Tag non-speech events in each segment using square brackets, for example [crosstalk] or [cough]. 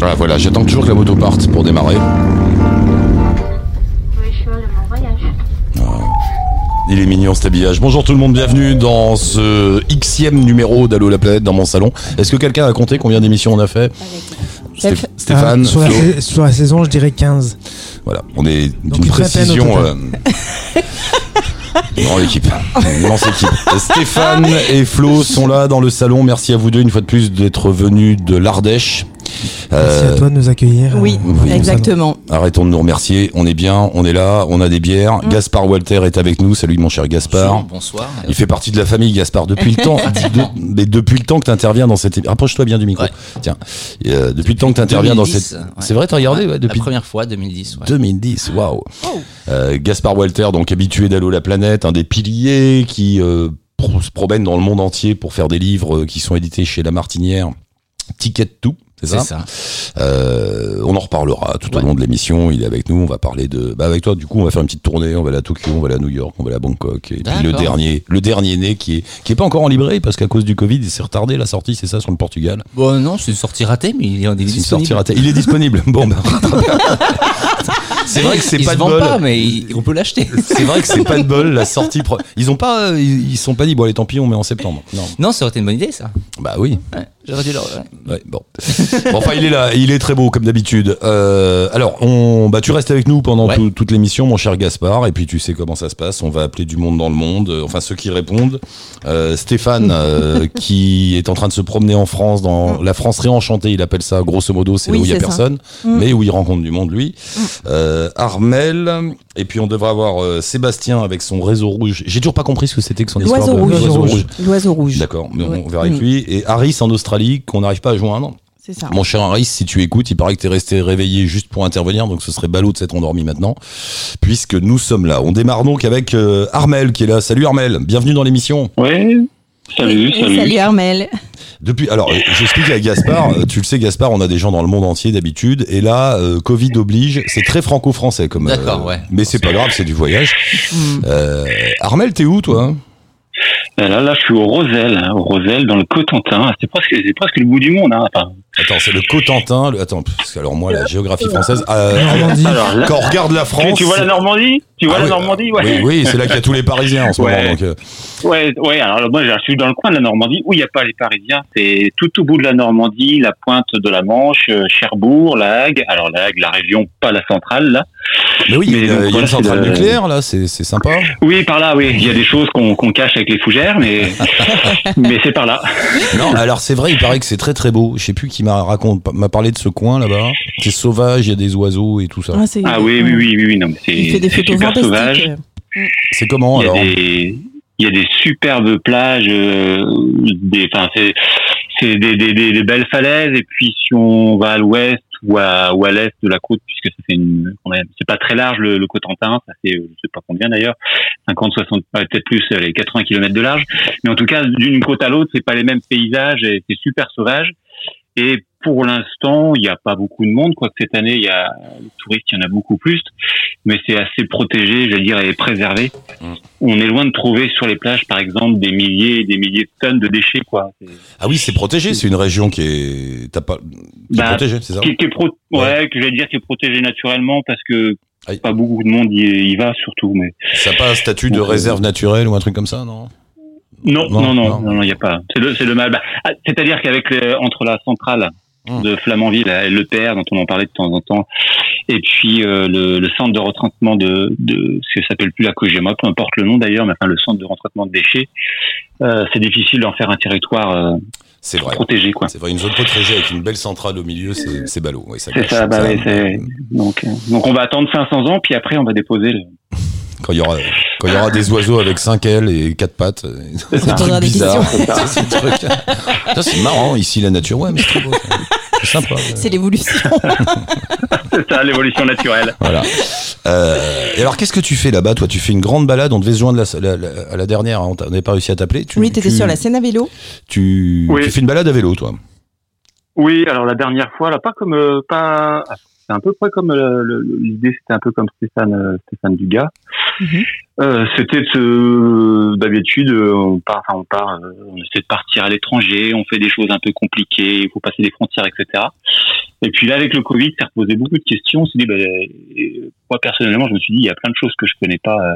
Ah, voilà, j'attends toujours que la moto parte pour démarrer. Il est mignon cet habillage. Bonjour tout le monde, bienvenue dans ce xème numéro d'Allo la planète dans mon salon. Est-ce que quelqu'un a compté combien d'émissions on a fait Stéph- Stéphane, Ah, sur, la, Flo. sa- sur la saison, je dirais 15. voilà, on est Donc d'une précision. euh, [laughs] Une grande équipe, [laughs] équipe. Stéphane et Flo sont là dans le salon. Merci à vous deux une fois de plus d'être venus de l'Ardèche. Merci Euh, à toi de nous accueillir. Oui, euh, le exactement. Arrêtons de nous remercier. On est bien, on est là, on a des bières. Mm. Gaspard Walter est avec nous. Salut mon cher Gaspard. Bonsoir. Il fait partie de la famille Gaspard depuis le temps. [laughs] de- mais depuis le temps que tu interviens dans cette. émi- Rapproche-toi bien du micro. Ouais. Tiens, euh, depuis le temps que tu interviens dans 2010, cette. ouais. C'est vrai, t'as regardé ouais, depuis La première fois, 2010. ouais. 2010. Waouh. Oh. Euh, Gaspard Walter, donc habitué d'Allo la planète, un des piliers qui euh, pro- se promène dans le monde entier pour faire des livres euh, qui sont édités chez La Martinière. Ticket tout. C'est ça. ça. Euh, on en reparlera tout au long de l'émission. Il est avec nous. On va parler de. Bah avec toi, du coup, on va faire une petite tournée. On va aller à Tokyo, on va aller à New York, on va aller à Bangkok. Et puis le dernier, le dernier né qui est qui est pas encore en librairie parce qu'à cause du Covid, il s'est retardé la sortie. C'est ça sur le Portugal. Bon, non, c'est une sortie ratée, mais il est, il est C'est une disponible. sortie ratée. Il est disponible. Bon, bah, [laughs] [laughs] c'est vrai que c'est pas se de bol. pas, mais il- on peut l'acheter. C'est vrai que c'est pas de bol la [laughs] sortie. pro- Ils ont pas, euh, ils, ils sont pas dit bon allez tant pis on met en septembre. Non. non, ça aurait été une bonne idée, ça. Bah oui. Ouais, J'aurais dû le. ouais. Ouais, bon. Bon, enfin, il est là, il est très beau comme d'habitude. Euh, alors, on, bah, tu restes avec nous pendant Ouais. tout- toute l'émission, mon cher Gaspard, et puis tu sais comment ça se passe. On va appeler du monde dans le monde, euh, enfin ceux qui répondent. Euh, Stéphane, euh, [laughs] qui est en train de se promener en France, dans la France réenchantée, il appelle ça, grosso modo, c'est Oui, là où il y a c'est ça. personne, Mm. mais où il rencontre du monde, lui. Euh, Armel, et puis on devrait avoir euh, Sébastien avec son réseau rouge. J'ai toujours pas compris ce que c'était que son histoire L'oiseau rouge. l'oiseau rouge. L'oiseau rouge. D'accord, mais Ouais. on verra avec Mm. lui. Et Harris en Australie, qu'on n'arrive pas à joindre. C'est ça. Mon cher Harris, si tu écoutes, il paraît que tu es resté réveillé juste pour intervenir, donc ce serait ballot de s'être endormi maintenant, puisque nous sommes là. On démarre donc avec euh, Armel qui est là. Salut Armel, bienvenue dans l'émission. Ouais. Salut, salut. salut Armel. Depuis, alors, j'explique à Gaspard, euh, tu le sais Gaspard, on a des gens dans le monde entier d'habitude, et là, euh, Covid oblige, c'est très franco-français comme. euh, D'accord, ouais. Mais c'est pas grave, c'est du voyage. Mm. Euh, Armel, t'es où toi? Là, là, je suis au Rosel, hein, au Rosel, dans le Cotentin. C'est presque, c'est presque le bout du monde. Hein. Enfin, Attends, c'est le Cotentin. Le... Attends, parce que alors moi, la géographie française. euh, Normandie. alors là, quand on regarde la France. tu vois la Normandie? Tu vois Ah la oui, Normandie? Ouais. Oui, oui, c'est là qu'il y a tous les Parisiens en ce Ouais. moment. Donc, euh, Ouais, ouais. Alors moi, je suis dans le coin de la Normandie où il n'y a pas les Parisiens. C'est tout au bout de la Normandie, la pointe de la Manche, euh, Cherbourg, la Hague. Alors la Hague, la région, pas la centrale là. Mais oui, il y a, Mais donc, il y a voilà, une centrale le- nucléaire là, c'est c'est sympa. Oui, par là, oui. Il y a des choses qu'on cache avec les fougères, mais [laughs] mais c'est par là. Non, alors c'est vrai, il paraît que c'est très très beau. Je sais plus qui m'a raconté, m'a parlé de ce coin là-bas. C'est sauvage, il y a des oiseaux et tout ça. c'est- Ah oui, oui, oui, oui, oui. Non, mais c'est Il fait des c'est photos super sauvage. C'est comment Il y, a alors des, il y a des superbes plages, euh, des, enfin, c'est, c'est des, des, des, des belles falaises. Et puis, si on va à l'ouest ou à, ou à l'est de la côte, puisque fait une, c'est pas très large le, le Cotentin, ça fait, euh, je sais pas combien d'ailleurs, 50, 60, ouais, peut-être plus, euh, les 80 km de large. Mais en tout cas, d'une côte à l'autre, c'est pas les mêmes paysages et c'est super sauvage. Et pour l'instant, il n'y a pas beaucoup de monde, quoique cette année, il y a les touristes, il y en a beaucoup plus, mais c'est assez protégé, je veux dire, et préservé. Mm. On est loin de trouver sur les plages, par exemple, des milliers et des milliers de tonnes de déchets, quoi. Ah oui, c'est protégé. C'est une région qui est, t'as pas, qui est Bah, protégée, c'est ça Qui, qui est pro- ouais, que j'allais dire, qui est protégé naturellement parce que Aïe. pas beaucoup de monde y, y va, surtout. Mais Ça n'a pas un statut de réserve naturelle ou un truc comme ça, non non, Non, non, non. il y a pas. C'est le, c'est le mal. Bah, ah, c'est-à-dire qu'avec entre la centrale Hum. de Flamanville et le dont on en parlait de temps en temps, et puis euh, le, centre de retraitement de, de ce que s'appelle plus la Cogema, peu importe le nom d'ailleurs, mais enfin le centre de retraitement de déchets, euh, c'est difficile d'en faire un territoire euh, C'est vrai. protégé, quoi. C'est vrai, une zone protégée avec une belle centrale au milieu, c'est c'est ballot. Ça C'est ça, bah oui, c'est donc euh, donc on va attendre 500 ans, puis après on va déposer le, [laughs] Quand il y aura, quand il y aura des oiseaux avec 5 ailes et 4 pattes. [laughs] [laughs] C'est un truc posera des bizarre. c'est c'est marrant, ici la nature. Ouais, mais c'est trop beau. ça. C'est sympa. C'est l'évolution. [laughs] C'est ça, l'évolution naturelle. Voilà. Euh, et alors, qu'est-ce que tu fais là-bas Toi, tu fais une grande balade. On devait se joindre la- la- la- à la dernière. hein, On n'avait pas réussi à t'appeler. Tu- Oui, t'étais tu- sur la scène à vélo. Tu, Oui. tu fais une balade à vélo, toi? Oui, alors la dernière fois, là, pas comme, euh, pas, c'est un peu près comme euh, l'idée, c'était un peu comme Stéphane, euh, Stéphane Dugas. Mhm. Euh, c'était de se- d'habitude, euh, on part, enfin on part, euh, on essaie de partir à l'étranger, on fait des choses un peu compliquées, il faut passer des frontières, etc. Et puis là, avec le Covid, ça reposait beaucoup de questions. On s'est dit, euh, moi personnellement, je me suis dit, il y a plein de choses que je connais pas euh,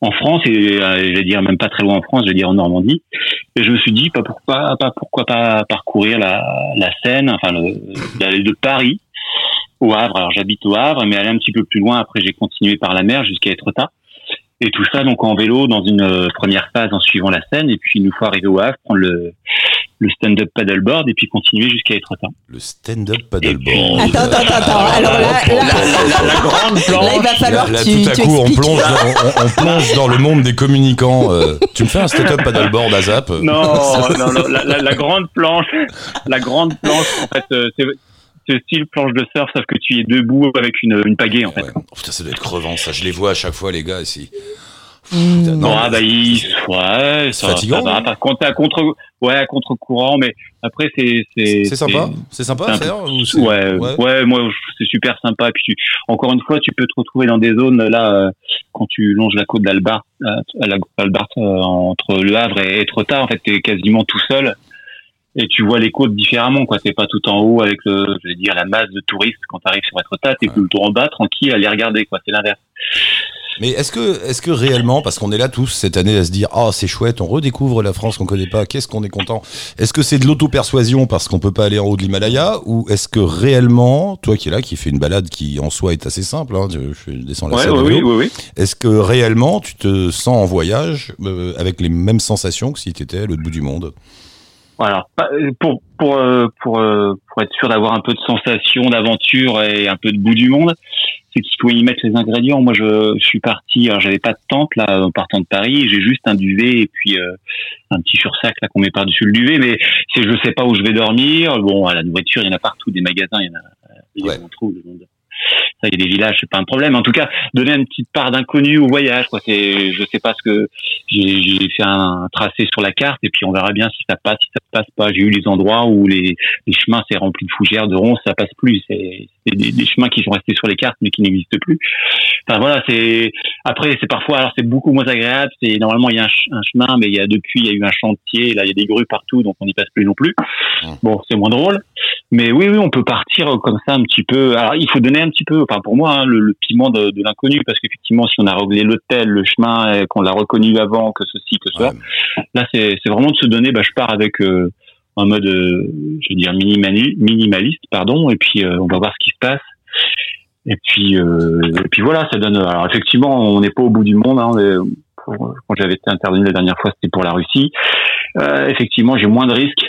en France et euh, je vais dire même pas très loin en France, je vais dire en Normandie. Et je me suis dit, pas pourquoi, pas pourquoi pas parcourir la, la Seine, enfin le, d'aller de Paris au Havre. Alors j'habite au Havre, mais aller un petit peu plus loin. Après, j'ai continué par la mer jusqu'à Etretat. Et tout ça donc en vélo dans une euh, première phase en suivant la Seine, et puis une fois arrivé au Havre, prendre le, le stand-up paddleboard et puis continuer jusqu'à Etretat. Le stand-up paddleboard. Attends, attends, attends, attends. Alors là, là, La grande là, il va falloir Là, tu, tout à tu coup, on plonge, dans, on, on plonge dans le monde des communicants. euh, tu me fais un stand-up paddleboard à Zap Non, [laughs] non, non, la, la- la grande planche, la grande planche, en fait, euh, c'est c'est style planche de surf, sauf que tu es debout avec une, une pagaie, en fait. Ouais. Oh, putain, ça doit être crevant, ça. Je les vois à chaque fois, les gars, ici. Mmh. Non, ah bah, il, ouais, ça, fatigant, ça va. Par contre, à contre, ouais, à contre-courant, mais après, c'est, c'est, c'est sympa. C'est sympa un ou c'est- Ouais, ouais, moi, c'est super sympa. Puis, tu- encore une fois, tu peux te retrouver dans des zones, là, euh, quand tu longes la côte d'Albar, euh, à la- Albart, euh, entre Le Havre et Etretat, en fait, t'es quasiment tout seul. Et tu vois les côtes différemment, quoi. T'es pas tout en haut avec le, je vais dire, la masse de touristes quand t'arrives sur Etretat. T'es plutôt en bas, tranquille, à les regarder, quoi. C'est l'inverse. Mais est-ce que, est-ce que réellement, parce qu'on est là tous cette année à se dire, ah, c'est chouette, on redécouvre la France qu'on connaît pas, qu'est-ce qu'on est content. Est-ce que c'est de l'auto-persuasion parce qu'on peut pas aller en haut de l'Himalaya ou est-ce que réellement, toi qui es là, qui fait une balade qui en soi est assez simple, hein, je, descends la Ouais, ouais, oui, oui, oui. est-ce que réellement tu te sens en voyage euh, avec les mêmes sensations que si tu étais à l'autre bout du monde? Voilà. Euh, Pour pour euh, pour euh, pour être sûr d'avoir un peu de sensation, d'aventure et un peu de bout du monde, c'est qu'il faut y mettre les ingrédients. Moi, je, je suis parti. Alors, j'avais pas de tente là en partant de Paris. J'ai juste un duvet et puis euh, un petit sursac là qu'on met par dessus le duvet. Mais c'est je sais pas où je vais dormir. Bon, à la nourriture, il y en a partout, des magasins, il y en a. Il y en trouve. Ça, il y a des villages, c'est pas un problème. En tout cas, donner une petite part d'inconnu au voyage. Quoi. C'est, je sais pas ce que j'ai fait un tracé sur la carte et puis on verra bien si ça passe, si ça passe pas. J'ai eu les endroits où les, les chemins c'est rempli de fougères, de ronces, ça passe plus. C'est des, des chemins qui sont restés sur les cartes mais qui n'existent plus. Enfin voilà, c'est après c'est parfois alors c'est beaucoup moins agréable. C'est normalement il y a un, un chemin mais il y a depuis il y a eu un chantier, là il y a des grues partout donc on n'y passe plus non plus. Bon c'est moins drôle. Mais oui, oui, on peut partir comme ça un petit peu. Alors, il faut donner un petit peu, enfin pour moi, hein, le, le piment de, de l'inconnu, parce qu'effectivement, si on a réglé l'hôtel, le chemin, et qu'on l'a reconnu avant, que ceci, que cela, Ouais. là, c'est c'est vraiment de se donner. Bah, je pars avec euh, un mode, euh, je veux dire minimali- minimaliste, pardon, et puis euh, on va voir ce qui se passe. Et puis, euh, et puis voilà, ça donne. Alors effectivement, on n'est pas au bout du monde. Hein, pour- quand j'avais été intervenu la dernière fois, c'était pour la Russie. Euh, effectivement, j'ai moins de risques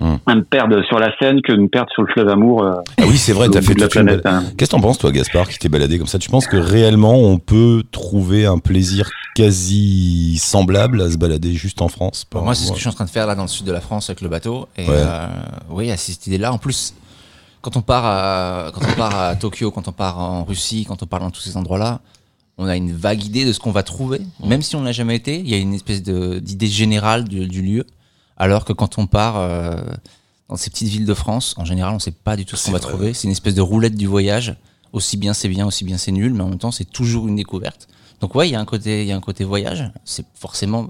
Hum. à me perdre sur la Seine que de me perdre sur le fleuve Amour. euh, Ah oui, c'est vrai, t'as fait de la toute une planète. hein. Qu'est-ce que t'en penses, toi, Gaspard, qui t'es baladé comme ça? Tu penses que réellement on peut trouver un plaisir quasi semblable à se balader juste en France? Moi, c'est ce que je suis en train de faire là dans le sud de la France avec le bateau. Et Ouais. euh, oui, à cette idée-là. En plus, quand on part à, quand on part à Tokyo, quand on part en Russie, quand on part dans tous ces endroits-là, on a une vague idée de ce qu'on va trouver. Même si on n'a jamais été, il y a une espèce d'idée générale du, du lieu. Alors que quand on part euh, dans ces petites villes de France, en général, on ne sait pas du tout ce qu'on va vrai. trouver. C'est une espèce de roulette du voyage. Aussi bien c'est bien, aussi bien c'est nul, mais en même temps, c'est toujours une découverte. Donc ouais, il y a un côté, il y a un côté voyage. C'est forcément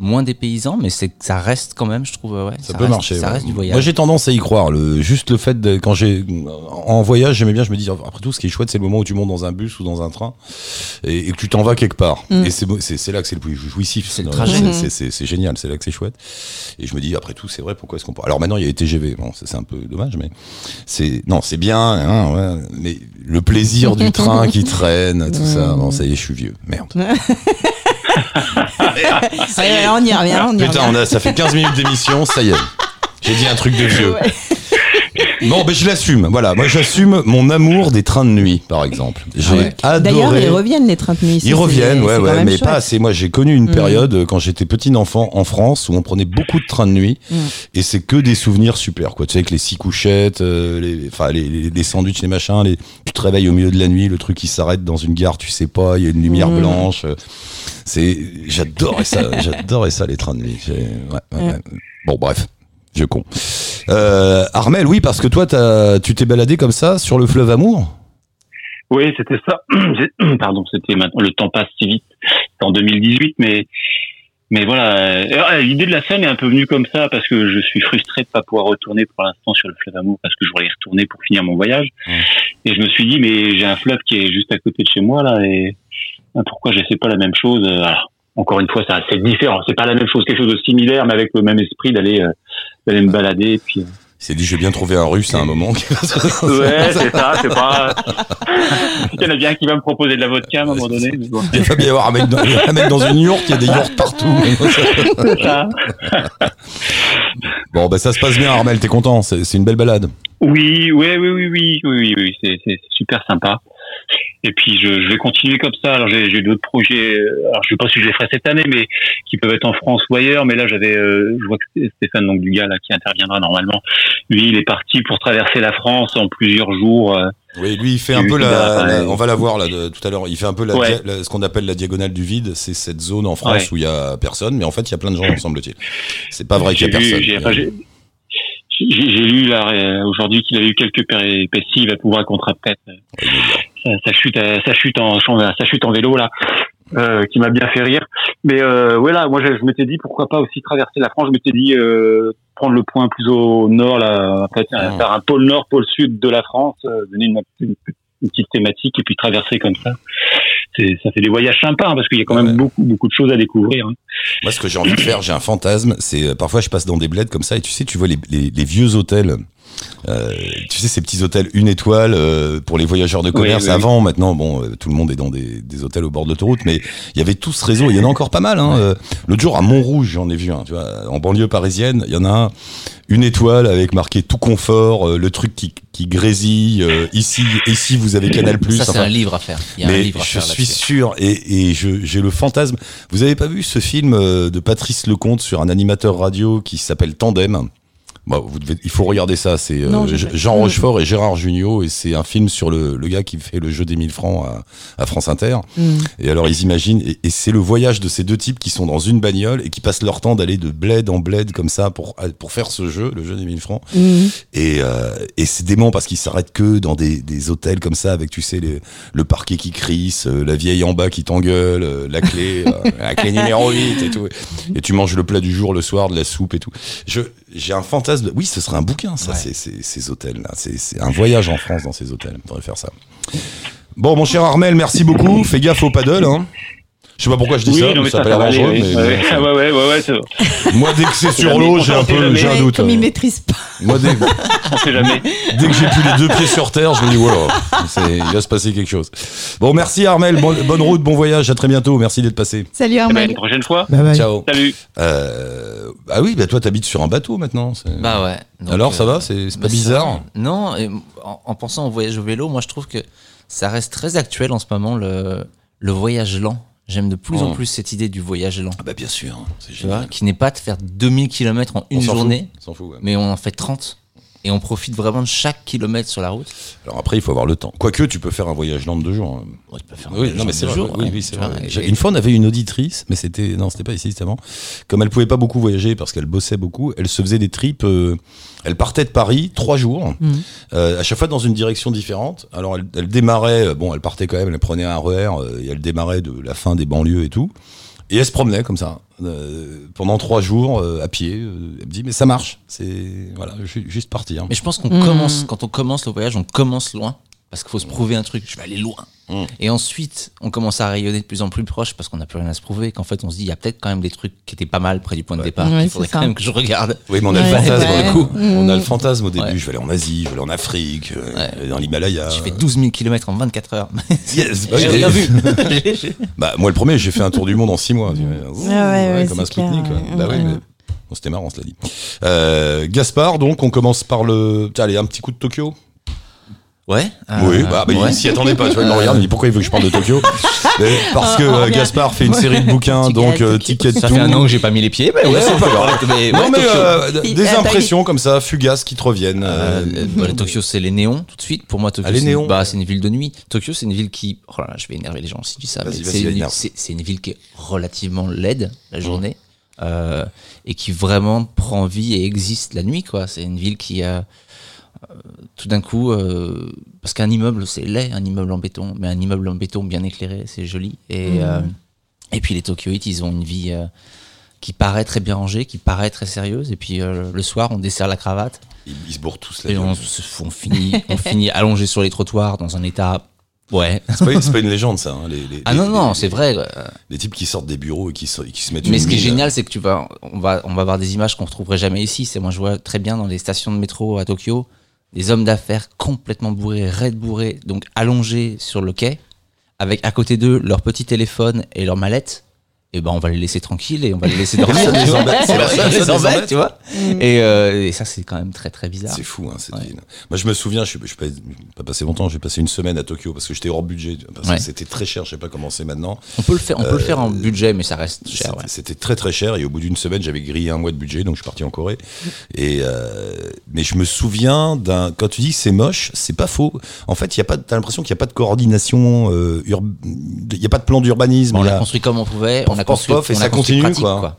moins des paysans, mais c'est ça reste quand même, je trouve, ouais. Ça, peut reste- marcher. Ça ouais. reste du voyage. Moi, j'ai tendance à y croire. Le, juste le fait de, quand j'ai, en voyage, j'aimais bien, je me dis, après tout, ce qui est chouette, c'est le moment où tu montes dans un bus ou dans un train et, et que tu t'en vas quelque part. Mm. Et c'est, c'est, c'est là que c'est le plus jouissif. C'est le trajet. c'est- Mhm. C'est, génial. C'est là que c'est chouette. Et je me dis, après tout, c'est vrai, pourquoi est-ce qu'on peut... Alors maintenant, il y a les TGV. Bon, c'est un peu dommage, mais c'est, non, c'est bien, hein, ouais, mais le plaisir du [laughs] train qui traîne, tout ça. Bon, ça y est, je suis vieux. Merde. [laughs] [laughs] On y revient, on y Putain, revient. on a, ça fait 15 minutes d'émission, ça y est. J'ai dit un truc de vieux. Ouais. Non, mais je l'assume. Voilà, moi j'assume mon amour des trains de nuit, par exemple. J'ai Ouais. D'ailleurs, adoré. ils reviennent les trains de nuit. Ils reviennent, ouais, ouais, mais chouette. pas assez. Moi, j'ai connu une Mm. période euh, quand j'étais petit enfant en France où on prenait beaucoup de trains de nuit Mm. et c'est que des souvenirs super, quoi. Tu sais, avec les six couchettes, euh, les, enfin, les, les, les sandwichs, les machins, les, tu te réveilles au milieu de la nuit, le truc qui s'arrête dans une gare, tu sais pas, il y a une lumière Mm. blanche. C'est, j'adorais ça, j'adorais ça, les trains de nuit. Ouais, ouais, ouais. Bon, bref. Je con. Euh, Armel, oui, parce que toi, tu t'es baladé comme ça sur le fleuve Amour. Oui, c'était ça. [clears throat] [clears throat] Pardon, c'était maintenant. Le temps passe si vite. C'était en 2018, mais mais voilà. Euh, L'idée de la scène est un peu venue comme ça parce que je suis frustré de pas pouvoir retourner pour l'instant sur le fleuve Amour parce que je voulais y retourner pour finir mon voyage. Et je me suis dit, mais j'ai un fleuve qui est juste à côté de chez moi là, et euh, pourquoi j'essaie pas la même chose alors, Encore une fois, c'est différent. C'est pas la même chose, quelque chose de similaire, mais avec le même esprit d'aller euh, d'aller me balader. Et puis, euh, Il s'est dit, je vais bien trouver un russe à un moment. [laughs] Ouais, c'est ça, c'est pas. Il y en a bien qui va me proposer de la vodka à un moment donné. mais bon, Il va bien y avoir un mec, dans, un mec dans une yourte, il y a des yourtes partout. c'est ça. Bon, bah ça se passe bien, Armel, t'es content, c'est une belle balade. Oui, oui, oui, oui, oui, oui, oui, oui, c'est super sympa. Et puis je, je vais continuer comme ça. Alors j'ai j'ai d'autres projets. euh, Alors je sais pas si je les ferai cette année, mais qui peuvent être en France ou ailleurs. Mais là j'avais, euh, je vois que c'est Stéphane donc du gars là qui interviendra normalement. Lui, il est parti pour traverser la France en plusieurs jours. euh, Oui, lui, il fait un peu la, ouais. on va la voir là de- tout à l'heure. Il fait un peu la, Ouais. dia- la- ce qu'on appelle la diagonale du vide. C'est cette zone en France Ouais. où il y a personne, mais en fait il y a plein de gens, [laughs] semble-t-il. C'est pas vrai qu'il y a vu- personne. J'ai- lu là euh, aujourd'hui qu'il a eu quelques péripéties. Il va pouvoir raconter peut-être euh, sa, sa chute, sa chute en sa chute en vélo là, euh, qui m'a bien fait rire. Mais euh, voilà, moi je, je m'étais dit pourquoi pas aussi traverser la France. Je m'étais dit euh, prendre le point plus au nord là, en fait, Ah. faire un pôle nord, pôle sud de la France, euh, donner une, une- une petite thématique et puis traverser comme ça. Ça fait des voyages sympas hein, parce qu'il y a quand Ouais. même beaucoup beaucoup de choses à découvrir. hein. Moi, ce que j'ai envie de faire, j'ai un fantasme. C'est euh, parfois je passe dans des bleds comme ça et tu sais, tu vois les, les, les vieux hôtels. Euh, tu sais ces petits hôtels une étoile euh, pour les voyageurs de commerce. oui, oui. Avant, maintenant, bon, euh, tout le monde est dans des, des hôtels au bord de l'autoroute, mais il y avait tout ce réseau. Il y en a encore pas mal. Hein. Euh, L'autre jour à Montrouge, j'en ai vu un. Tu vois, en banlieue parisienne, il y en a un, une étoile avec marqué tout confort, euh, le truc qui, qui grésille. euh, ici, ici, vous avez Canal Plus. Ça, c'est enfin, un livre à faire. Il y a un mais livre à je faire suis sûr, et, et je- j'ai le fantasme. Vous avez pas vu ce film de Patrice Lecomte sur un animateur radio qui s'appelle Tandem? Bon, vous devez, il faut regarder ça. C'est euh. Jean. Rochefort et Gérard Jugnot, et c'est un film sur le, le gars qui fait le jeu des 1000 francs à, à France Inter. Mm. Et alors ils imaginent, et, et c'est le voyage de ces deux types qui sont dans une bagnole et qui passent leur temps d'aller de bled en bled comme ça pour pour faire ce jeu, le jeu des 1000 francs. Mm. Et, euh, et c'est dément parce qu'ils s'arrêtent que dans des, des hôtels comme ça avec tu sais les- le parquet qui crisse, euh, la vieille en bas qui t'engueule, euh, la clé, euh, [laughs] la clé numéro 8 et tout. Et tu manges le plat du jour le soir, de la soupe et tout. Je j'ai un fantasme. de- Oui, ce serait un bouquin ça, Ouais. c'est ces, ces hôtels là. C'est c'est un voyage en France dans ces hôtels. On devrait faire ça. Bon, mon cher Armel, merci beaucoup. Fais gaffe au paddle. Hein. Je sais pas pourquoi je dis Oui, ça, non, mais ça a ça, pas l'air dangereux. oui. mais Ouais, bon, ça- ouais, ouais, ouais, ouais, ça va. Moi, dès que c'est sur l'eau, j'ai un peu, j'ai un doute. Comme il maîtrise pas. Moi, dès, [laughs] On sait jamais. Dès que j'ai plus les deux pieds sur terre, je me dis voilà, c'est- il va se passer quelque chose. Bon, merci Armel, Bon- bonne route, bon voyage, à très bientôt, merci d'être passé. Salut Eh ben, Armel. une prochaine fois. Bye bye. Ciao. Salut. Euh, ah oui, bah toi t'habites sur un bateau maintenant. Bah ouais. Donc, Alors ça euh, va, c'est c'est pas bah, bizarre? Non, et en, en pensant au voyage au vélo, moi je trouve que ça reste très actuel en ce moment, le, le voyage lent. J'aime de plus en Oh. plus cette idée du voyage lent. Ah bah bien sûr, c'est Tu vois, génial. qui n'est pas de faire 2000 km en On une fout, journée, on s'en fout, ouais. mais on en fait 30. Et on profite vraiment de chaque kilomètre sur la route. Alors après, il faut avoir le temps. Quoique, tu peux faire un voyage lent de deux jours. hein. Ouais, tu peux faire un Oui, non, mais c'est jours, oui, et- Une fois, on avait une auditrice, mais c'était non, c'était pas ici, c'était avant. Comme elle pouvait pas beaucoup voyager parce qu'elle bossait beaucoup, elle se faisait des trips. euh, elle partait de Paris trois jours, Mhm. euh, à chaque fois dans une direction différente. Alors elle, elle démarrait, euh, bon, elle partait quand même, elle prenait un RER euh, et elle démarrait de la fin des banlieues et tout. Et elle se promenait comme ça euh, pendant trois jours euh, à pied. euh, elle me dit mais ça marche, c'est voilà, ju- juste partir. Mais je pense qu'on Mm. commence, quand on commence le voyage, on commence loin. Parce qu'il faut se prouver un truc, je vais aller loin. Mm. Et ensuite, on commence à rayonner de plus en plus proche parce qu'on n'a plus rien à se prouver. Qu'en fait, on se dit, il y a peut-être quand même des trucs qui étaient pas mal près du point de départ. Ouais, qu'il faudrait quand ça. même que je regarde. Oui, mais on a Ouais, le fantasme. du coup. Mm. On a le fantasme au début. Ouais. Je vais aller en Asie, je vais aller en Afrique, euh, Ouais. dans l'Himalaya. J'ai fait 12 000 km en 24 heures. [laughs] Yes, J'ai ouais, rien vu. [laughs] Bah, moi, le premier, j'ai fait un tour du monde en six mois. tu vois. Ouh, Ah ouais, ouais, comme un ouais. ouais. Bah, ouais, Ouais. mais Bon, C'était marrant, cela dit. Euh, Gaspard, donc, on commence par le. Tiens, allez, un petit coup de Tokyo. Ouais. euh, oui, bah, bah, ouais. il s'y attendait pas. Tu vois, il me regarde, il me dit pourquoi il veut que je parle de Tokyo? Mais [laughs] Parce que euh, revient. Gaspard fait une série de bouquins, donc euh, Ticket. Ça to- fait un an que j'ai pas mis les pieds, mais ouais, Ouais, c'est pas grave. Mais, Non, ouais, mais euh, Il- des impressions comme ça, fugaces qui te reviennent. Euh, euh, euh, bah, Tokyo, c'est les néons tout de suite. Pour moi, Tokyo, Ah, les c'est néons. bah, c'est une ville de nuit. Tokyo, c'est une ville qui. Oh là là, je vais énerver les gens si tu dis ça. C'est une, ville qui est relativement laide la journée euh, et qui vraiment prend vie et existe la nuit. quoi. C'est une ville qui a. euh, tout d'un coup, euh, parce qu'un immeuble, c'est laid, un immeuble en béton, mais un immeuble en béton bien éclairé, c'est joli. Et, euh, et puis les Tokyoïtes, ils ont une vie euh, qui paraît très bien rangée, qui paraît très sérieuse. Et puis euh, le soir, on dessert la cravate. ils, ils se bourrent tous la Et on, on finit, on finit [laughs] allongé sur les trottoirs dans un état. Ouais. C'est pas, pas une légende, ça. hein, les, les- Ah non, les- non, c'est vrai. euh, Les types qui sortent des bureaux et qui, se- qui se mettent Mais une ce qui est génial, c'est que tu vas, on va, on va avoir des images qu'on retrouverait jamais ici. C'est moi, je vois très bien dans les stations de métro à Tokyo, des hommes d'affaires complètement bourrés, raides bourrés, donc allongés sur le quai, avec à côté d'eux leur petit téléphone et leur mallette. Et ben, on va les laisser tranquilles et on va les laisser dormir. [laughs] Personne les tu vois. embête, c'est personne ça les embête, tu vois. Et, euh, et ça, c'est quand même très très bizarre. C'est fou, hein, cette Ouais. ville. Moi, je me souviens, je suis, je suis pas, je suis pas passé longtemps, j'ai passé une semaine à Tokyo parce que j'étais hors budget, parce Ouais. que c'était très cher, je sais pas comment c'est maintenant. On peut le faire, on peut le faire en budget, mais ça reste cher. C'était Ouais. c'était très très cher et au bout d'une semaine, j'avais grillé un mois de budget, donc je suis parti en Corée. Et euh, mais je me souviens d'un. Quand tu dis que c'est moche, c'est pas faux. En fait, il y a pas. T'as l'impression qu'il n'y a pas de coordination. euh, Il y a pas de plan d'urbanisme. On y l'a construit comme on pouvait, on et ça continue, pratique, quoi.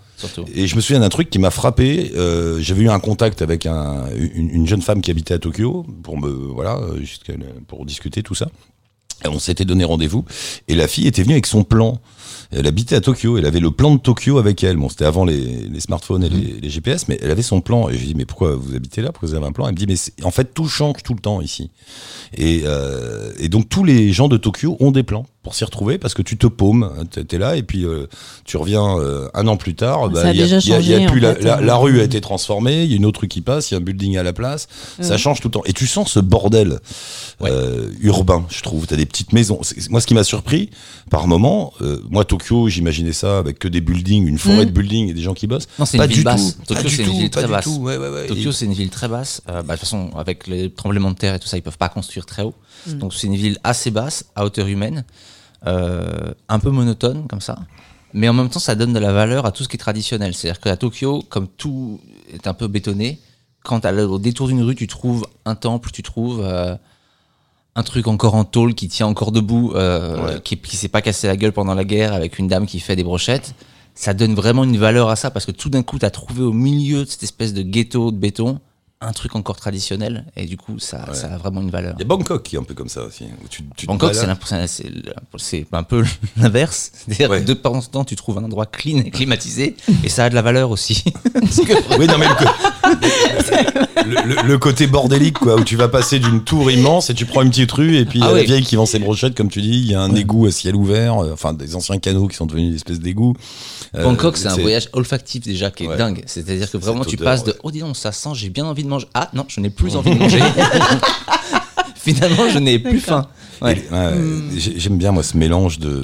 Et je me souviens d'un truc qui m'a frappé. Euh, J'avais eu un contact avec un, une, une jeune femme qui habitait à Tokyo pour me voilà euh, pour discuter tout ça. Et on s'était donné rendez-vous et la fille était venue avec son plan. Elle habitait à Tokyo, elle avait le plan de Tokyo avec elle. Bon, c'était avant les, les smartphones et les, les GPS, mais elle avait son plan. Et je lui dis, mais pourquoi vous habitez là? Pourquoi vous avez un plan? Elle me dit, mais en fait, tout change tout le temps ici. Et, euh, et donc, tous les gens de Tokyo ont des plans pour s'y retrouver parce que tu te paumes, t'es t'es là, et puis euh, tu reviens euh, un an plus tard. bah, Ça a il y déjà il y a- il y a plus la, fait. la- la rue a été transformée, il y a une autre rue qui passe, il y a un building à la place. Ça change tout le temps. Et tu sens ce bordel euh, urbain, je trouve. T'as des petites maisons. Moi, ce qui m'a surpris, par moment, euh, moi, Tokyo, j'imaginais ça avec que des buildings, une forêt Mm. de buildings et des gens qui bossent. Non, c'est pas une du ville basse. tout. Tokyo, c'est une ville très basse. Ouais, ouais, ouais. Tokyo, Et- c'est une ville très basse. Bah, de toute façon, avec les tremblements de terre et tout ça, ils peuvent pas construire très haut. Donc, c'est une ville assez basse, à hauteur humaine, un peu monotone comme ça. Mais en même temps, ça donne de la valeur à tout ce qui est traditionnel. C'est-à-dire qu'à Tokyo, comme tout est un peu bétonné, quand au détour d'une rue, tu trouves un temple, tu trouves euh, un truc encore en tôle qui tient encore debout, euh, Ouais. qui, qui s'est pas cassé la gueule pendant la guerre avec une dame qui fait des brochettes. Ça donne vraiment une valeur à ça parce que tout d'un coup, tu as trouvé au milieu de cette espèce de ghetto de béton un truc encore traditionnel et du coup, ça, Ouais. ça a vraiment une valeur. Il y a Bangkok qui est un peu comme ça aussi. où tu- tu Bangkok, c'est un peu [laughs] l'inverse. C'est-à-dire Ouais. que de temps en temps, tu trouves un endroit clean et climatisé et ça a de la valeur aussi. [laughs] Que- [laughs] Oui, non, mais le, le- le- le côté bordélique, quoi, où tu vas passer d'une tour immense et tu prends une petite rue et puis il y a Ah la oui. vieille qui vend ses brochettes, comme tu dis, il y a un égout à ciel ouvert, euh, enfin des anciens canaux qui sont devenus des espèces d'égouts. Euh, Bangkok, c'est un voyage olfactif déjà qui est Ouais. dingue. C'est-à-dire que vraiment, tu odeur, passes de ouais. oh dis donc, ça sent, j'ai bien envie de manger. Ah non, je n'ai plus envie de [laughs] manger. Finalement, je n'ai plus faim. Ouais. Et- ouais, j'ai- J'aime bien moi ce mélange de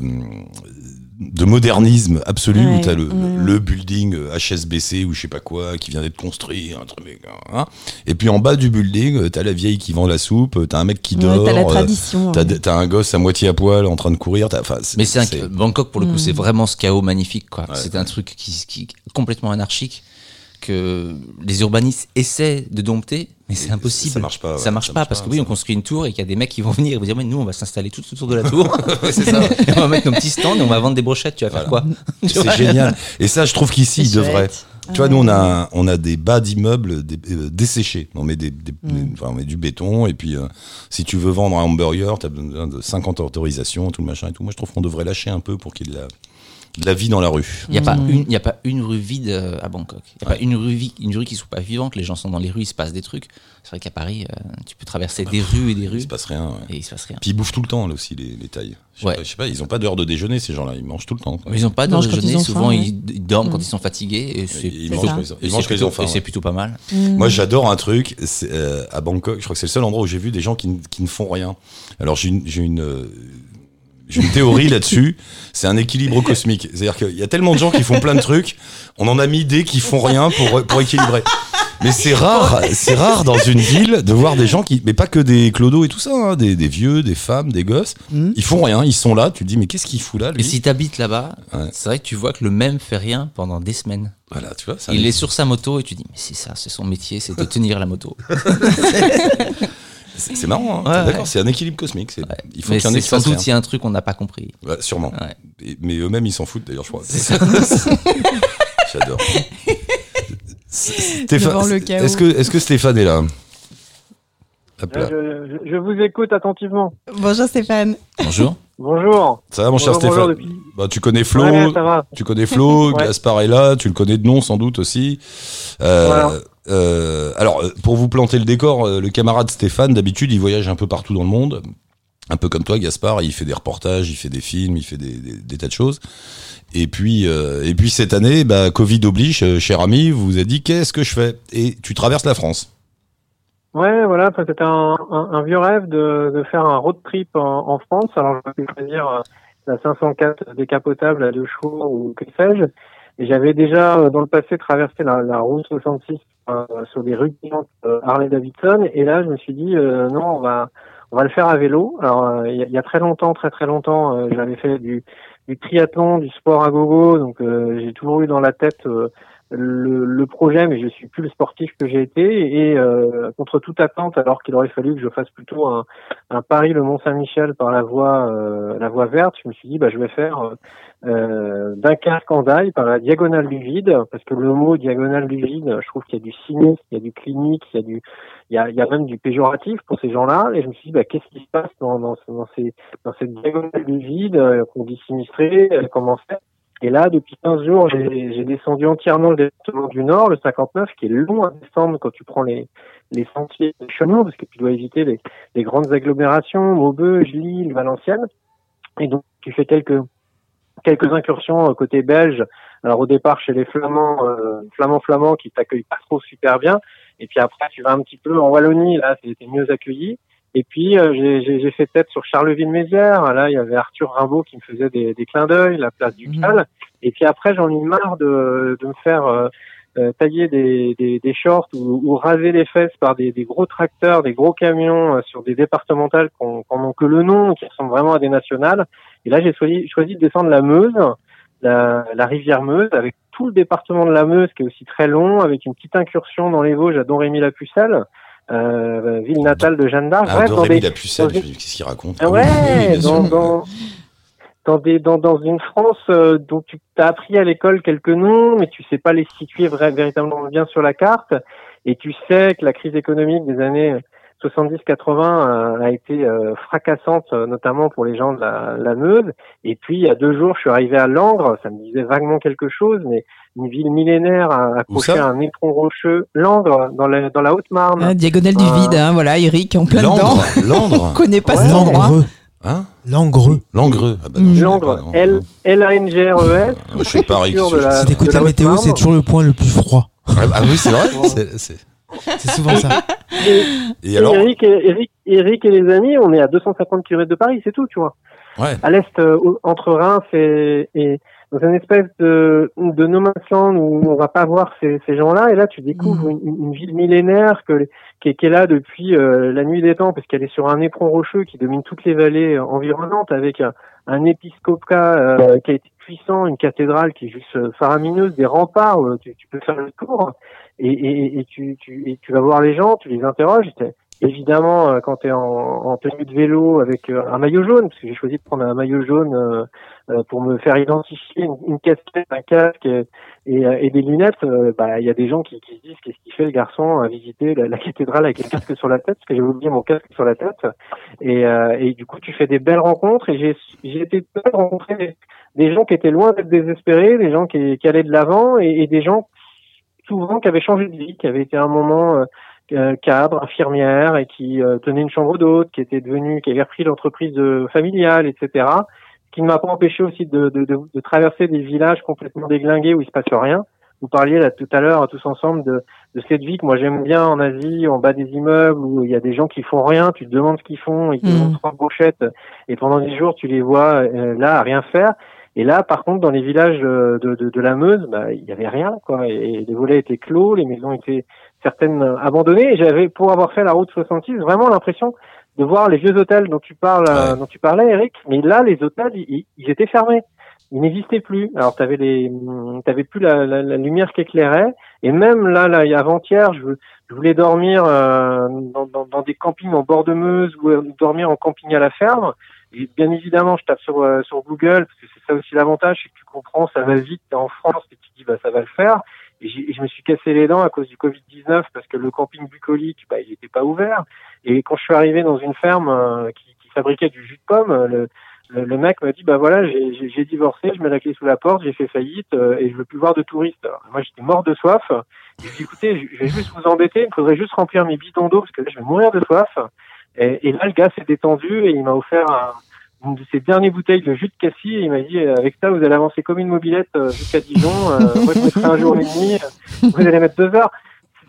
de modernisme absolu où Ouais, t'as le, ouais. le building euh, HSBC ou je sais pas quoi qui vient d'être construit un truc, hein. et puis en bas du building euh, t'as la vieille qui vend la soupe euh, t'as un mec qui Ouais, dort t'as la euh, tradition. t'as ouais. t'as un gosse à moitié à poil en train de courir enfin, Mais c'est un, Bangkok pour le coup, Mm. c'est vraiment ce chaos magnifique. quoi. Ouais. c'est un truc qui, qui est complètement anarchique que les urbanistes essaient de dompter, mais c'est impossible. ça marche pas, ouais, Ça marche ça pas marche parce pas, que oui, on construit une tour et qu'il y a des mecs qui vont venir et vont dire mais nous on va s'installer tout autour de la [laughs] tour. c'est ça [laughs] Et on va mettre nos petits stands et on va vendre des brochettes. Tu vas faire quoi [laughs] vois c'est génial et ça je trouve qu'ici il C'est devrait chouette. Tu vois, nous, on a, on a des bas d'immeubles euh, desséchés. On met, des, des- Mm. des- enfin, on met du béton, et puis euh, si tu veux vendre un hamburger, tu as besoin de 50 autorisations, tout le machin et tout. Moi, je trouve qu'on devrait lâcher un peu pour qu'il la, de la vie dans la rue. Il n'y a, pas Mm. une- il y a pas une rue vide euh, à Bangkok. Il n'y a pas une rue, vi- une rue qui soit pas vivante. Les gens sont dans les rues, il se passe des trucs. C'est vrai qu'à Paris, euh, tu peux traverser des rues et des Il rues se passe rien. ouais. et il se passe rien. Puis ils bouffent tout le temps, là aussi, les, les tailles. Je sais, Ouais. pas, je sais pas, ils ont pas d'heure de déjeuner, ces gens-là. Ils mangent tout le temps. quoi. Mais ils n'ont pas de mangent quand déjeuner. ils Souvent, faim, ouais. ils, ils dorment quand Mm. ils sont fatigués. Et c'est Ils mangent quand ils ont- et ils c'est mangent quand ils plutôt- ont faim. et c'est plutôt pas mal. Mm. Moi, j'adore un truc. euh, à Bangkok, je crois que c'est le seul endroit où j'ai vu des gens qui, ne- qui ne font rien. Alors, j'ai une, j'ai une, théorie là-dessus. C'est un équilibre cosmique. C'est-à-dire qu'il y a tellement de gens qui font plein de trucs. On en a mis des qui font rien pour, pour équilibrer. Mais c'est rare, c'est rare dans une ville de voir des gens qui, mais pas que des clodos et tout ça, hein, des, des vieux, des femmes, des gosses. Mhm. Ils font rien, ils sont là. Tu te dis, mais qu'est-ce qu'il fout là, lui? Et si t'habites là-bas, Ouais. c'est vrai que tu vois que le même fait rien pendant des semaines. Voilà, tu vois. ça- Il est sur sa moto et tu dis, mais c'est ça, c'est son métier, c'est de [laughs] tenir la moto. [laughs] C'est marrant, hein. Ouais, d'accord. ouais. C'est un équilibre cosmique. c'est- Il faut Mais qu'il y en ait sans doute, il y a un truc qu'on n'a pas compris. Ouais, sûrement. Ouais. Et- mais eux-mêmes, ils s'en foutent d'ailleurs, je crois. [laughs] J'adore. Stéphane, [laughs] Devant le chaos. est-ce que, est-ce que Stéphane est là? Je, je- je vous écoute attentivement. Bonjour Stéphane. Bonjour. Bonjour. Ça va, mon cher Bonjour, bonjour Stéphane depuis- bah, Tu connais Flo, Ouais, ça va. tu connais Flo, [laughs] Ouais. Gaspard est là, tu le connais de nom sans doute aussi. Euh, Voilà. euh, alors, euh, pour vous planter le décor, le camarade Stéphane, d'habitude, il voyage un peu partout dans le monde. Un peu comme toi, Gaspard, il fait des reportages, il fait des films, il fait des, des- des tas de choses. Et puis, euh, et puis cette année, bah, Covid oblige, cher ami, vous vous a dit qu'est-ce que je fais? Et tu traverses la France. Ouais, voilà, c'était un, un, un vieux rêve de, de faire un road trip en, en France. Alors, je vais choisir euh, la 504 décapotable à deux chevaux ou que sais-je. J'avais déjà, euh, dans le passé, traversé la, la route 66 euh, sur des rues euh, Harley-Davidson. Et là, je me suis dit, euh, non, on va, on va le faire à vélo. Alors, euh, il y, y a très longtemps, très très longtemps, j'avais fait du, du triathlon, du sport à gogo. Donc, j'ai toujours eu dans la tête le, le projet, mais je suis plus le sportif que j'ai été. Et euh, contre toute attente, alors qu'il aurait fallu que je fasse plutôt un, un Paris le Mont Saint-Michel par la voie euh, la voie verte, je me suis dit bah je vais faire euh, Dunkerque Candaille par la diagonale du vide, parce que le mot diagonale du vide, je trouve qu'il y a du sinistre, il y a du clinique, il y a du il y a, il y a même du péjoratif pour ces gens-là. Et je me suis dit bah qu'est-ce qui se passe dans dans, ce- dans ces dans cette diagonale du vide euh, qu'on dit sinistré, euh, comment faire? Et là, depuis 15 jours, j'ai descendu entièrement le département du Nord, le 59, qui est long à descendre quand tu prends les, les sentiers de chemin, parce que tu dois éviter les, les grandes agglomérations, Maubeuge, Lille, Valenciennes. Et donc, tu fais quelques quelques incursions euh, côté belge. Alors au départ chez les Flamands, euh, Flamands Flamands qui t'accueillent pas trop super bien. Et puis après, tu vas un petit peu en Wallonie, là, c'était mieux accueilli. Et puis euh, j'ai- fait tête sur Charleville-Mézières. Là, il y avait Arthur Rimbaud qui me faisait des, des clins d'œil, la place du Mhm. Cal. Et puis après, j'en ai marre de, de me faire euh, euh, tailler des, des, des shorts ou, ou raser les fesses par des, des gros tracteurs, des gros camions euh, sur des départementales qu'on qu'on n'ont que le nom, qui ressemblent vraiment à des nationales. Et là, j'ai choisi, choisi de descendre la Meuse, la, la rivière Meuse, avec tout le département de la Meuse, qui est aussi très long, avec une petite incursion dans les Vosges à Don Rémy la Pucelle, euh, ville natale de Jeanne d'Arc. Ah, Bref, dans des, qu'est-ce qu'il raconte ah Ah oui, oui, ouais, sûr. dans, dans, dans, des, dans, dans une France euh, dont tu as appris à l'école quelques noms, mais tu sais pas les situer vra- véritablement bien sur la carte. Et tu sais que la crise économique des années 70-80 euh, a été euh, fracassante, euh, notamment pour les gens de la, la Meuse. Et puis, il y a deux jours, je suis arrivé à Langres. Ça me disait vaguement quelque chose, mais une ville millénaire a accroché ça? à un éperon rocheux. Langres, dans la, dans la Haute-Marne. Ah, diagonale du Ah. vide, hein, voilà, Eric en plein dedans. [laughs] Langres, On Langres, connaît pas Ouais. cet endroit. Hein? Langreux. Langreux. Ah bah Langres, pas, L-A-N-G-R-E-S. Je suis la- je- Si t'écoutes la météo, c'est toujours le point le plus froid. Ah ah oui, c'est vrai. C'est- c'est- souvent ça. Et Et alors Eric, et- Eric, Eric et les amis, on est à 250 km de Paris, c'est tout, tu vois. Ouais. À l'est, euh, entre Reims et, et dans une espèce de, de no man's land où on va pas voir ces, ces gens-là, et là tu découvres une, une ville millénaire que, qui, est, qui est là depuis euh, la nuit des temps, parce qu'elle est sur un éperon rocheux qui domine toutes les vallées euh, environnantes, avec un, un épiscopat euh, qui a été puissant, une cathédrale qui est juste euh, faramineuse, des remparts, où tu, tu peux faire le tour, et, et, et tu, tu, tu vas voir les gens, tu les interroges. Évidemment, euh, quand tu es en, en tenue de vélo avec euh, un maillot jaune, parce que j'ai choisi de prendre un maillot jaune euh, pour me faire identifier une, casquette, un casque et, et, des lunettes, bah il y a des gens qui, qui se disent qu'est-ce qu'il fait le garçon à visiter la, cathédrale avec un casque sur la tête, parce que j'ai oublié mon casque sur la tête. Et, et du coup, tu fais des belles rencontres et j'ai été rencontrer des, gens qui étaient loin d'être désespérés, des gens qui, qui allaient de l'avant et des gens souvent qui avaient changé de vie, qui avaient été à un moment euh, euh, cadre, infirmière et qui euh, tenaient une chambre d'hôte, qui étaient devenus, qui avaient repris l'entreprise euh, familiale, etc. Ce qui ne m'a pas empêché aussi de, de, de, de traverser des villages complètement déglingués où il se passe rien. vous parliez là tout à l'heure tous ensemble de, de cette vie que moi j'aime bien en Asie, en bas des immeubles où il y a des gens qui font rien, tu te demandes ce qu'ils font, ils te Mm. donnent trois brochettes et pendant dix jours tu les vois euh, là à rien faire. Et là, par contre, dans les villages euh, de, de, de la Meuse, bah, il y avait rien, quoi. Et les volets étaient clos, les maisons étaient certaines euh, abandonnées. Et j'avais, pour avoir fait la route 66, vraiment l'impression de voir les vieux hôtels dont tu parles, euh, dont tu parlais, Eric. Mais là, les hôtels, ils, ils étaient fermés. Ils n'existaient plus. Alors, t'avais les, hum, t'avais plus la, la, la lumière qui éclairait. Et même là, là, avant-hier, je, je voulais dormir euh, dans, dans, dans des campings en bord de Meuse ou dormir en camping à la ferme. Et bien évidemment, je tape sur euh, sur Google parce que c'est ça aussi l'avantage, c'est que tu comprends, ça va vite, t'es en France et tu dis bah ça va le faire. Et, j'ai- et je me suis cassé les dents à cause du Covid-19 parce que le camping bucolique, bah il n'était pas ouvert. Et quand je suis arrivé dans une ferme euh, qui, qui fabriquait du jus de pomme, euh, le, le, mec m'a dit bah voilà, j'ai- j'ai j'ai divorcé, je mets la clé sous la porte, j'ai fait faillite euh, et je veux plus voir de touristes. Alors, moi j'étais mort de soif. Et je lui ai dit écoutez, je vais juste vous embêter, il faudrait juste remplir mes bidons d'eau parce que là je vais mourir de soif. Et, et là, le gars s'est détendu et il m'a offert un- une de ses dernières bouteilles de jus de cassis et il m'a dit, euh, avec ça, vous allez avancer comme une mobilette euh, jusqu'à Dijon. Euh, [laughs] moi, je mettrai un jour et demi. euh, Vous allez mettre deux heures.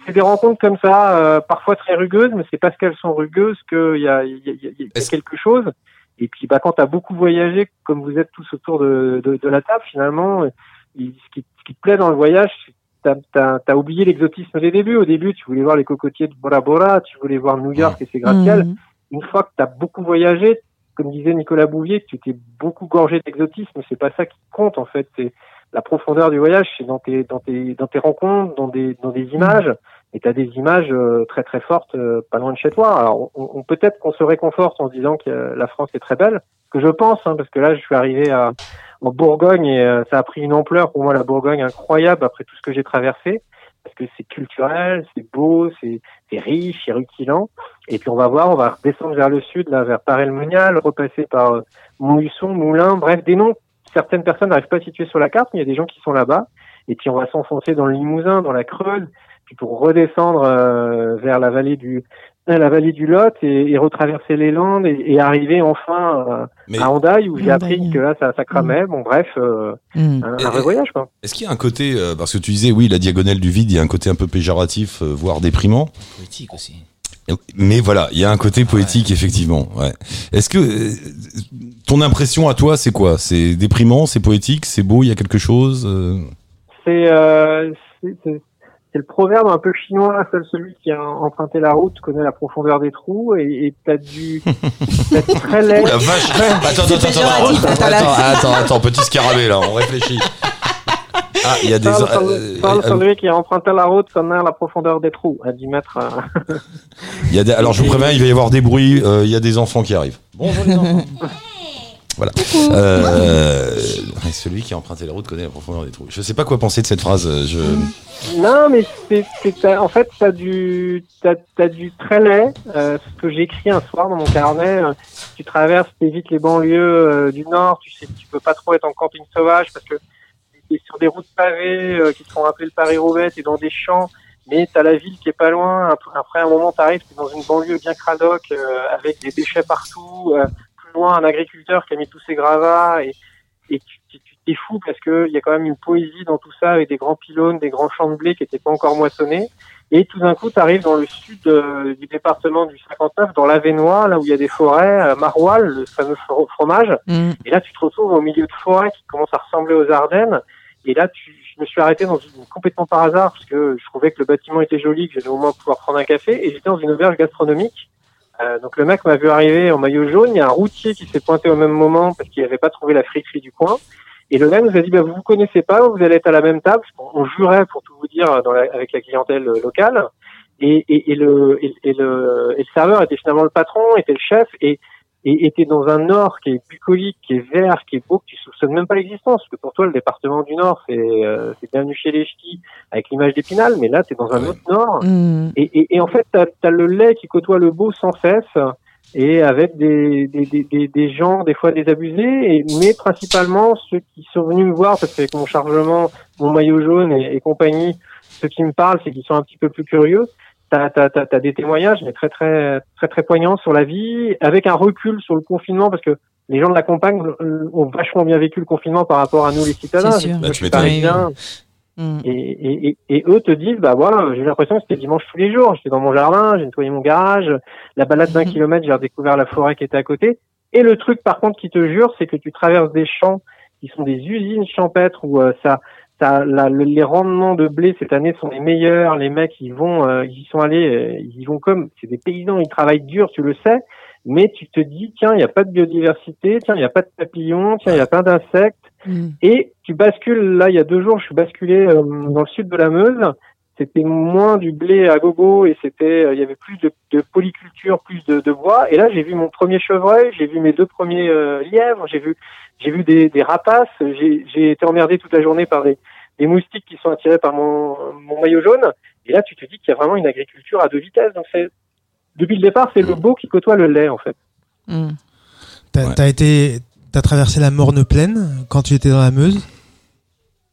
C'est des rencontres comme ça, euh, parfois très rugueuses, mais c'est parce qu'elles sont rugueuses qu'il y a, il y, a, il y a- y a quelque chose. Et puis, bah, quand tu as beaucoup voyagé, comme vous êtes tous autour de, de, de la table, finalement, euh, il- ce, qui, ce qui te plaît dans le voyage, c'est t'as as, oublié l'exotisme des débuts. Au début, tu voulais voir les cocotiers de Bora Bora, tu voulais voir New York et ses gratte-ciel. Mhm. Une fois que tu as beaucoup voyagé, comme disait Nicolas Bouvier, tu t'es beaucoup gorgé d'exotisme. C'est pas ça qui compte en fait. C'est la profondeur du voyage, c'est dans tes dans tes dans tes rencontres, dans des dans des images. Et tu as des images euh, très très fortes, euh, pas loin de chez toi. Alors on, on- peut-être qu'on se réconforte en se disant que euh, la France est très belle, ce que je pense, hein, parce que là je suis arrivé à en Bourgogne et euh, ça a pris une ampleur pour moi la Bourgogne incroyable après tout ce que j'ai traversé, parce que c'est culturel, c'est beau, c'est riche, c'est rutilant. Et puis on va voir, on va redescendre vers le sud, là, vers Paray-le-Monial, repasser par euh, Montluçon, Moulins, bref, des noms. Certaines personnes n'arrivent pas à situer sur la carte, mais il y a des gens qui sont là-bas. Et puis on va s'enfoncer dans le Limousin, dans la Creuse, puis pour redescendre euh, vers la vallée du la vallée du Lot et, et retraverser les Landes et, et arriver enfin euh, Mais à Hendaye où j'ai appris que là ça, ça cramait. Bon bref, euh, Mhm. un, vrai voyage quoi. est-ce qu'il y a un côté, euh, parce que tu disais, oui, la diagonale du vide, il y a un côté un peu péjoratif, euh, voire déprimant. Politique aussi. Mais voilà, il y a un côté poétique, effectivement. Ouais. Est-ce que euh, ton impression à toi, c'est quoi? C'est déprimant, c'est poétique, c'est beau, il y a quelque chose euh? C'est euh, c'est- le proverbe un peu chinois, seul celui qui a emprunté la route connaît la profondeur des trous et t'as du [laughs] t'as du très laid. Oh la vache Attends, attends, attends, attends, attends, attends, attends, attends, petit scarabée là, on réfléchit. Ah, il y a des. Euh, euh, celui qui a emprunté la route connaît la profondeur des trous à 10 mètres. euh. il y a des- alors je vous préviens, il va y avoir des bruits, euh, il y a des enfants qui arrivent. Bonjour les enfants. [laughs] Voilà. Euh, celui qui a emprunté la route connaît la profondeur des trous. Je sais pas quoi penser de cette phrase. euh, Je... Non, mais c'est, c'est, en fait, t'as du, t'as, t'as du très laid, euh, ce que j'ai écrit un soir dans mon carnet. euh, tu traverses, t'évites les banlieues euh, du Nord, tu sais que tu peux pas trop être en camping sauvage parce que t'es sur des routes pavées euh, qui te font rappeler le Paris-Roubaix, t'es dans des champs, mais t'as la ville qui est pas loin. Ap- Après, un moment, t'arrives, t'es dans une banlieue bien cradoc, euh, avec des déchets partout. euh, plus loin, un agriculteur qui a mis tous ses gravats et, et tu, t'es fou parce que il y a quand même une poésie dans tout ça avec des grands pylônes, des grands champs de blé qui n'étaient pas encore moissonnés. Et tout d'un coup, tu arrives dans le sud euh, du département du 59, dans l'Avenois, là où il y a des forêts, à Maroilles, le fameux fro- fromage. Mhm. Et là, tu te retrouves au milieu de forêts qui commencent à ressembler aux Ardennes. Et là, tu, je me suis arrêté dans une, complètement par hasard parce que je trouvais que le bâtiment était joli, que j'allais au moins pouvoir prendre un café. Et j'étais dans une auberge gastronomique. Euh, donc le mec m'a vu arriver en maillot jaune. Il y a un routier qui s'est pointé au même moment parce qu'il n'avait pas trouvé la friterie du coin. Et le gars nous a dit, bah, vous vous connaissez pas, vous allez être à la même table. On, jurait, pour tout vous dire, dans la- avec la clientèle euh, locale. Et, et, et, le, et, le, et le serveur était finalement le patron, était le chef, et était dans un Nord qui est bucolique, qui est vert, qui est beau, que tu soupçonnes même pas l'existence. Parce que pour toi, le département du Nord, c'est euh, c'est bienvenu chez les ch'tis, avec l'image d'Épinal, mais là, tu es dans un Ouais. autre Nord. Mhm. Et, et, et en fait, tu as, le lait qui côtoie le beau sans cesse, et avec des, des, des, des, des gens, des fois désabusés, et, mais principalement ceux qui sont venus me voir, parce qu'avec mon chargement, mon maillot jaune et, et compagnie, ceux qui me parlent, c'est qu'ils sont un petit peu plus curieux. T'as as, t'as, t'as des témoignages, mais très très très très poignants sur la vie, avec un recul sur le confinement, parce que les gens de la campagne euh, ont vachement bien vécu le confinement par rapport à nous les citadins. C'est sûr. Moi, Bah, tu parisien. Mm. Et, et, et, et eux te disent, bah voilà, j'ai l'impression que c'était dimanche tous les jours. J'étais dans mon jardin, j'ai nettoyé mon garage, la balade d'un Mhm. kilomètre, j'ai redécouvert la forêt qui était à côté. Et le truc, par contre, qui te jure, c'est que tu traverses des champs qui sont des usines champêtres où euh, ça, ça, la- le- les rendements de blé cette année sont les meilleurs. Les mecs, ils vont, euh, ils y sont allés, euh, ils y vont comme, c'est des paysans, ils travaillent dur, tu le sais. Mais tu te dis, tiens, il n'y a pas de biodiversité, tiens, il n'y a pas de papillons, tiens, il n'y a pas d'insectes. Mm. Et tu bascules, là, il y a deux jours, je suis basculé euh, dans le sud de la Meuse. C'était moins du blé à gogo et c'était, euh, il y avait plus de, de polyculture, plus de, de bois. Et là, j'ai vu mon premier chevreuil, j'ai vu mes deux premiers euh, lièvres, j'ai vu, j'ai vu des, des rapaces. J'ai, j'ai été emmerdé toute la journée par des, des moustiques qui sont attirés par mon, mon maillot jaune. Et là, tu te dis qu'il y a vraiment une agriculture à deux vitesses. Donc c'est, depuis le départ, c'est le beau qui côtoie le lait, en fait. Mm. T'as Ouais. t'as été, t'as traversé la Morne Plaine quand tu étais dans la Meuse?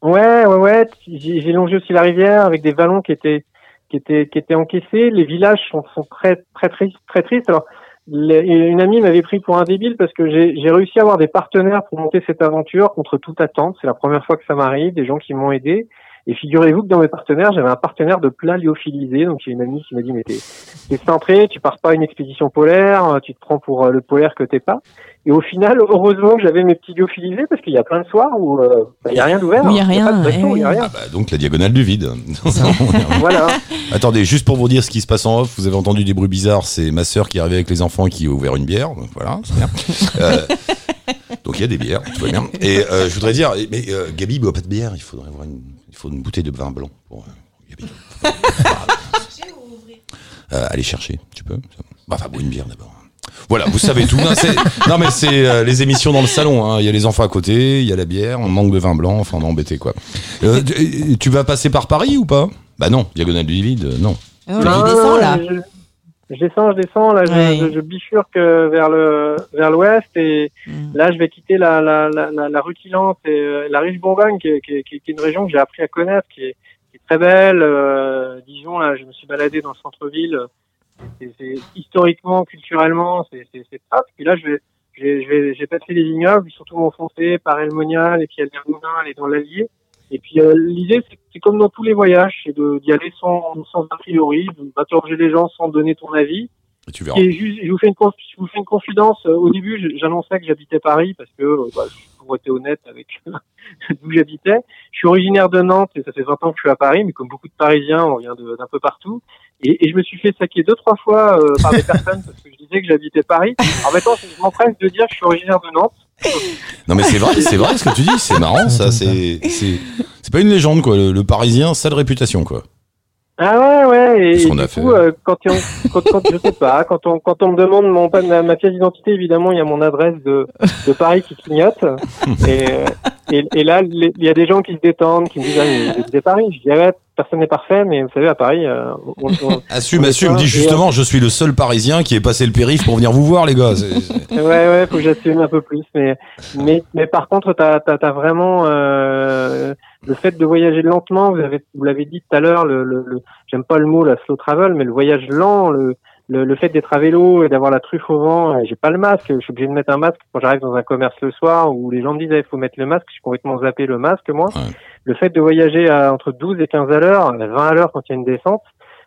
Ouais, ouais, ouais. J'ai longé aussi la rivière avec des vallons qui étaient qui étaient qui étaient encaissés. Les villages sont, sont très très tristes, très tristes. Alors, une amie m'avait pris pour un débile parce que j'ai j'ai réussi à avoir des partenaires pour monter cette aventure contre toute attente. C'est la première fois que ça m'arrive, des gens qui m'ont aidé. Et figurez-vous que dans mes partenaires, j'avais un partenaire de plat lyophilisé. Donc j'ai une amie qui m'a dit mais t'es t'es centré, tu pars pas à une expédition polaire, tu te prends pour euh, le polaire que t'es pas. Et au final, heureusement que j'avais mes petits lyophilisés parce qu'il y a plein de soirs où euh, bah, il y a rien d'ouvert. Il y a pas rien, de bateau, eh il y a oui. rien. Ah bah, donc la diagonale du vide. [laughs] [laughs] Voilà. Attendez, juste pour vous dire ce qui se passe en off, vous avez entendu des bruits bizarres, c'est ma sœur qui est arrivée avec les enfants et qui a ouvert une bière, donc voilà, c'est bien. [laughs] Euh, donc il y a des bières, tout va bien. Et euh, je voudrais dire, mais euh, Gabi boit pas de bière, il faudrait avoir une, faut une bouteille de vin blanc pour euh, Gabi. [laughs] Euh, allez chercher, tu peux. Bah, Enfin, bois une bière d'abord. Voilà, vous savez tout. Non, mais c'est euh, les émissions dans le salon. hein. Il y a les enfants à côté, il y a la bière, on manque de vin blanc, enfin on est embêté quoi. Euh, tu- tu vas passer par Paris ou pas? Bah non, diagonale du vide, non. Oh, là, il descend là. Je, descends, je descends. Là, je, Ouais. je, je bifurque euh, vers le vers l'ouest et là, je vais quitter la la la, la, la rue Quilante et euh, la riche Bourgogne, qui, est- qui, est- qui, est- qui est une région que j'ai appris à connaître, qui est, qui est très belle. Euh, Dijon, là, je me suis baladé dans le centre-ville. C'est historiquement, culturellement, c'est c'est top. Puis là, je vais j'ai je vais j'ai passé les vignobles, surtout m'enfoncer par Elmonial et puis aller Moulin, aller dans l'Allier. Et puis euh, l'idée, c'est comme dans tous les voyages, c'est d'y aller sans, sans a priori, d'interroger les gens sans donner ton avis. Et tu verras. Et juste, je vous fais une, je vous fais une confidence. Euh, Au début, j'annonçais que j'habitais Paris parce que, euh, bah, pour être honnête avec [laughs] d'où j'habitais, je suis originaire de Nantes et ça fait 20 ans que je suis à Paris, mais comme beaucoup de Parisiens, on vient d'un peu partout. Et, et je me suis fait saquer deux, trois fois euh, par des [laughs] personnes parce que je disais que j'habitais Paris. En même temps, je m'empresse de dire que je suis originaire de Nantes. Non mais c'est vrai, c'est vrai ce que tu dis, c'est marrant [laughs] ça, c'est c'est c'est pas une légende quoi, le, le parisien sale réputation quoi. Ah ouais, ouais. Et, et du coup, euh, quand, on, quand, quand, je sais pas, quand on, quand on me demande mon, ma, ma pièce d'identité, évidemment, il y a mon adresse de, de Paris qui clignote. et, euh, et, et là, il y a des gens qui se détendent, qui me disent, ah, mais vous êtes Paris. Je dis, ah ouais, personne n'est parfait, mais vous savez, à Paris, euh, on, on- Assume, Ouais, assume, dis justement, je suis le seul parisien qui est passé le périph pour venir vous voir les gars. Ouais, ouais, faut que j'assume un peu plus. Mais, mais, mais par contre, t'as, t'as, t'as vraiment euh, le fait de voyager lentement. Vous avez, vous l'avez dit tout à l'heure. Le, le, le- j'aime pas le mot la slow travel, mais le voyage lent, le, le, le fait d'être à vélo et d'avoir la truffe au vent. J'ai pas le masque. Je suis obligé de mettre un masque quand j'arrive dans un commerce le soir où les gens me disent il faut mettre le masque. Je suis complètement zappé le masque moi. Ouais. Le fait de voyager à entre 12 et 15 à l'heure, 20 à l'heure quand il y a une descente.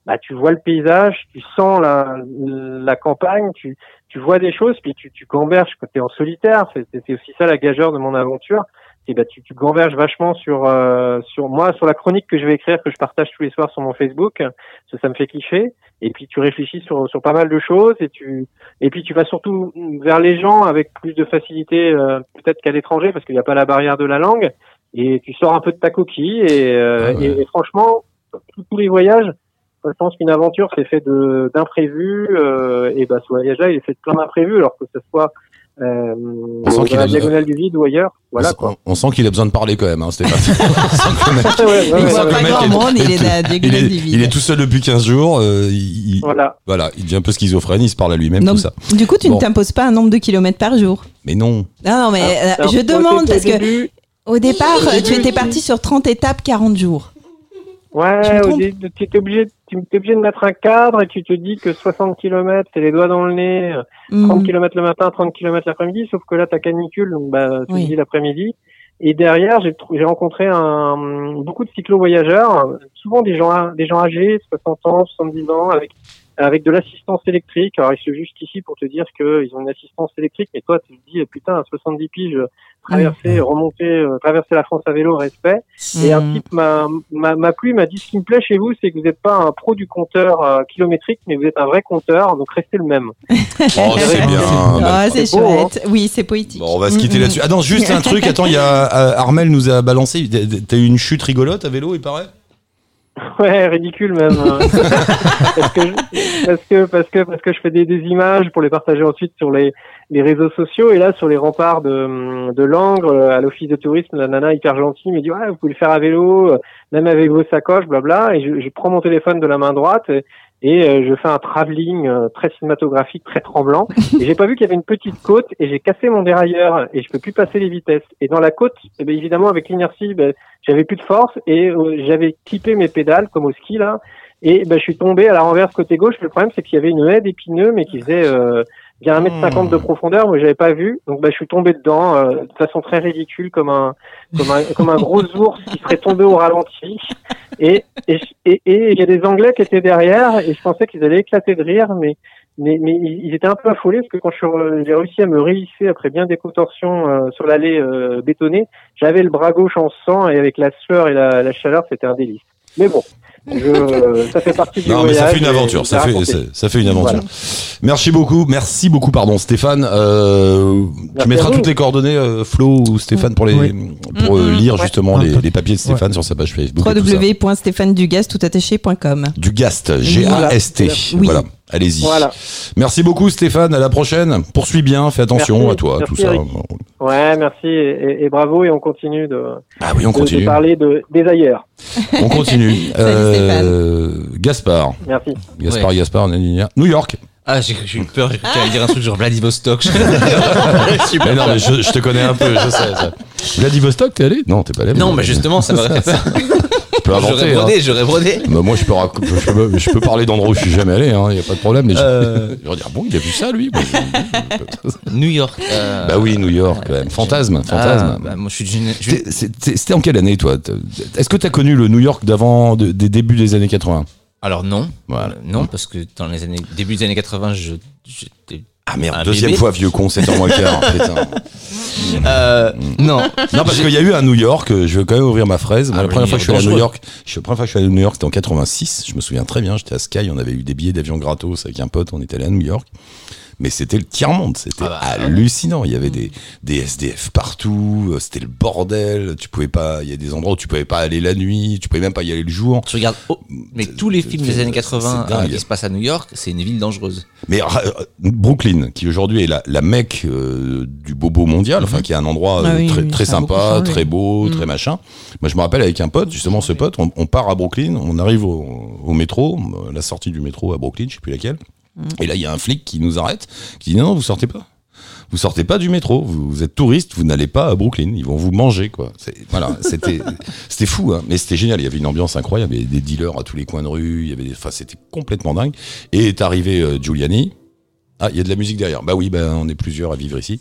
Bah, tu vois le paysage, tu sens la, la campagne, tu, tu vois des choses, puis tu, tu gamberges quand t'es en solitaire. C'est aussi ça la gageure de mon aventure. C'est bah tu, tu gamberges vachement sur euh, sur moi, sur la chronique que je vais écrire, que je partage tous les soirs sur mon Facebook. Ça, ça me fait kiffer. Et puis tu réfléchis sur sur pas mal de choses et tu et puis tu vas surtout vers les gens avec plus de facilité euh, peut-être qu'à l'étranger parce qu'il n'y a pas la barrière de la langue. Et tu sors un peu de ta coquille et, euh, Ah ouais. et, et franchement tous- les voyages je pense qu'une aventure, c'est fait de d'imprévus, euh, et bah ce voyage-là, il est fait de plein d'imprévus, alors que ce soit euh, On sent dans qu'il la a- diagonale du vide ou ailleurs. Voilà on, quoi. on sent qu'il a besoin de parler quand même, hein, Stéphane. Il est- monde, il est la il diagonale est, du vide. il est tout seul depuis 15 jours, euh, il, il- Voilà. voilà, il devient un peu schizophrène, il se parle à lui-même, tout ça. du coup, tu Bon. ne t'imposes pas un nombre de kilomètres par jour. Mais non, Non, non, mais euh, Alors, je demande parce que au départ, tu étais parti sur 30 étapes, 40 jours. Ouais, au trompe début, tu es obligé, tu es obligé de mettre un cadre et tu te dis que 60 km, c'est les doigts dans le nez, euh, 30 Hmm. km le matin, 30 km l'après-midi, sauf que là, ta canicule, donc bah, tu Oui. dis l'après-midi. Et derrière, j'ai rencontré un, beaucoup de cyclo-voyageurs, souvent des gens, des gens âgés, 60 ans, 70 ans, avec avec de l'assistance électrique. Alors, ils se justifient pour te dire qu'ils ont une assistance électrique, mais toi, tu te dis, putain, à 70 piges, traverser, remonter, euh, traverser la France à vélo, respect. Et un type m'a m'a m'a plu, m'a dit, ce qui me plaît chez vous, c'est que vous n'êtes pas un pro du compteur euh, kilométrique, mais vous êtes un vrai compteur, donc restez le même. [laughs] Oh, c'est bien. Ah, c'est chouette. Oui, c'est poétique. Bon, on va se quitter Mm, mm. là-dessus. Ah non, juste un truc. Attends, il y a euh, Armel nous a balancé. T'as eu une chute rigolote à vélo, il paraît? [laughs] Ouais, ridicule même. hein. [laughs] parce, que je, parce que parce que parce que je fais des, des images pour les partager ensuite sur les, les réseaux sociaux et là sur les remparts de de Langres euh, à l'office de tourisme, la nana hyper gentille me dit ouais vous pouvez le faire à vélo, euh, même avec vos sacoches, blabla. Et je, je prends mon téléphone de la main droite et, et, euh, je fais un travelling euh, très cinématographique, très tremblant. Et j'ai pas vu qu'il y avait une petite côte et j'ai cassé mon dérailleur et je peux plus passer les vitesses. Et dans la côte, eh ben, évidemment avec l'inertie, ben, j'avais plus de force et euh, j'avais clippé mes pédales comme au ski là et ben, je suis tombé à la renverse côté gauche. Le problème c'est qu'il y avait une haie d'épineux mais qui faisait euh, bien 1m50 de profondeur, moi j'avais pas vu. Donc ben, je suis tombé dedans euh, de façon très ridicule comme un comme un comme un gros [laughs] ours qui serait tombé au ralenti. Et et et et il y a des Anglais qui étaient derrière et je pensais qu'ils allaient éclater de rire mais mais, mais ils étaient un peu affolés parce que quand j'ai réussi à me réhisser après bien des contorsions euh, sur l'allée euh, bétonnée, j'avais le bras gauche en sang et avec la sueur et la, la chaleur, c'était un délice. Mais bon, je, ça fait partie du Non, mais ça fait une aventure. Ça fait, ça, ça fait une aventure. Voilà. Merci beaucoup. Merci beaucoup, pardon, Stéphane. Euh, tu mettras toutes les coordonnées, euh, Flo ou Stéphane, pour les, Oui. pour euh, Mhm. lire Ouais. justement les, papiers de Stéphane sur sa page Facebook. et tout ça. www.stéphanedugas.com. Du Gast. Oui. Voilà. Allez-y. Voilà. Merci beaucoup, Stéphane. À la prochaine. Poursuis bien. Fais attention Merci. à toi, Merci, tout ça. Eric. Ouais, merci et, et- et bravo et on continue de, Ah oui, on de- parler de, des ailleurs. On continue. [laughs] Euh, Gaspard. Merci. Gaspard, Ouais. Gaspard. New York. Ah, j'ai eu peur, j'ai cru que t'allais dire un truc genre Vladivostok. [laughs] Mais non, mais je, je te connais un peu, je sais ça. Vladivostok, t'es allé Non, t'es pas allé. non, mais justement, ça m'aurait fait peur. [laughs] Tu peux inventer. J'aurais hein. brodé, j'aurais brodé. Bah, moi, je peux, rac- je, peux, je peux parler d'endroits où je suis jamais allé, il n'y a pas de problème. Les gens Euh. [laughs] dire, bon, il a vu ça, lui [laughs] New York. euh, Bah oui, New York, quand même. Fantasme, fantasme. Ah, bah, moi, je suis d'une. je- C'était- en quelle année, toi? Est-ce que tu as connu le New York d'avant, de- des débuts des années 80 Alors non, Voilà. Euh, non, parce que dans les années début des années 80, je j'étais Ah merde, Un deuxième bébé. fois, vieux con, 7 ans moins quart. euh, non. Non, parce qu'il y a eu un New York, euh, je vais quand même ouvrir ma fraise. Moi, Ah, la première fois que je suis allé à New. York, je, la première fois que je suis allé à New York, c'était en 86. Je me souviens très bien, j'étais à Sky, on avait eu des billets d'avion gratos avec un pote, on était allé à New York. Mais c'était le tiers-monde, c'était Ah bah, hallucinant. Il y avait des, des SDF partout, euh, c'était le bordel. Tu pouvais pas, il y a des endroits où tu pouvais pas aller la nuit, tu pouvais même pas y aller le jour. Tu regardes, oh, mais tous les films des années 80 c'est dingue. euh, qui se passent à New York, c'est une ville dangereuse. Mais euh, Brooklyn, qui aujourd'hui est la, la mecque euh, du bobo mondial, enfin qui est un endroit Ah oui, très, très sympa, changé. très beau, Mm. très machin. Moi, je me rappelle avec un pote, justement ce pote, on, on part à Brooklyn, on arrive au, au métro, la sortie du métro à Brooklyn, je sais plus laquelle. Et là, il y a un flic qui nous arrête, qui dit non, non, vous sortez pas. Vous sortez pas du métro, vous, vous êtes touriste, vous n'allez pas à Brooklyn, ils vont vous manger quoi. Voilà, c'était [laughs] c'était fou, hein, mais c'était génial. Il y avait une ambiance incroyable, il y avait des dealers à tous les coins de rue, il y avait, des- enfin c'était complètement dingue. Et est arrivé euh, Giuliani. Ah, il y a de la musique derrière. Bah oui, ben on est plusieurs à vivre ici.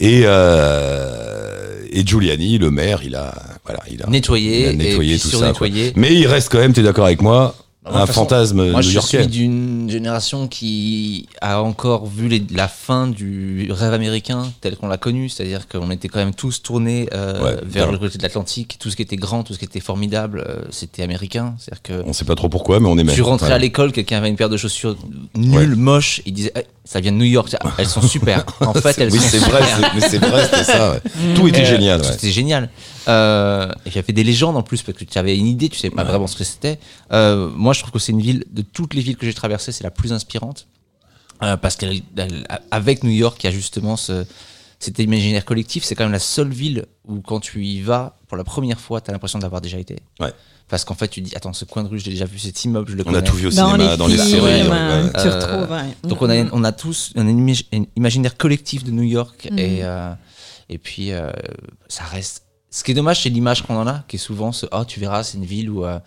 Et euh, et Giuliani, le maire, il a voilà, il a Nettoyé, il a nettoyé et tout ça. quoi. surnettoyé. Mais il reste quand même, t'es d'accord avec moi, Bah, moi, un façon, fantasme Moi, je suis d'une génération qui a encore vu les- la fin du rêve américain tel qu'on l'a connu, c'est-à-dire qu'on était quand même tous tournés euh, Ouais, vers ouais. le côté de l'Atlantique. Tout ce qui était grand, tout ce qui était formidable, euh, c'était américain. C'est-à-dire que On sait pas trop pourquoi, mais on aimait. tu rentrais Voilà. à l'école, quelqu'un avait une paire de chaussures nulles, moches, il disait ça vient de New York, elles sont super. [laughs] En fait, elles oui, sont c'est vrai, c'est- mais c'est vrai, c'était ça. ouais. [laughs] Tout était Euh, génial. ouais. C'était génial. Euh, et il y avait des légendes en plus parce que tu avais une idée, tu savais pas vraiment ce que c'était. Euh, moi, je trouve que c'est une ville de toutes les villes que j'ai traversées, c'est la plus inspirante Euh, parce qu'avec New York, il y a justement ce, cet imaginaire collectif. C'est quand même la seule ville où quand tu y vas pour la première fois, tu as l'impression d'avoir déjà été. Ouais. Parce qu'en fait, tu te dis attends, ce coin de rue, j'ai déjà vu cet immeuble, je le On a tout vu au Dans cinéma, les dans les films, séries. ouais, ouais, ouais, ouais. tu Euh, retrouves. ouais. Donc on a, on a tous un, imagi- un imaginaire collectif de New York Mhm. et, euh, et puis euh, ça reste. Ce qui est dommage, c'est l'image qu'on en a, qui est souvent ce oh tu verras, c'est une ville où euh,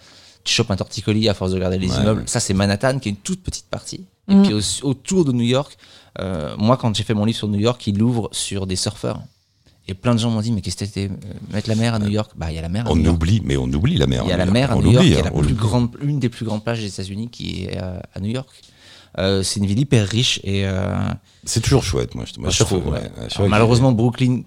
tu chopes un torticolis à force de regarder les Ouais, immeubles. ouais. Ça c'est Manhattan, qui est une toute petite partie. Et Mhm. puis au- autour de New York, euh, moi quand j'ai fait mon livre sur New York, il ouvre sur des surfeurs. Et plein de gens m'ont dit, mais qu'est-ce que c'était euh, mettre la mer à New York? Bah, il y a la mer à On New York. oublie, mais on oublie la mer. Il y a la New mer à York. New On York, l'oublie, il y a la hein, on plus grande, une des plus grandes plages des États-Unis qui est à, à New York. Euh, c'est une ville hyper riche et euh, C'est toujours chouette, moi. je- moi, je je trouve. trouve, ouais. ouais, ouais, je Alors, vois malheureusement, Brooklyn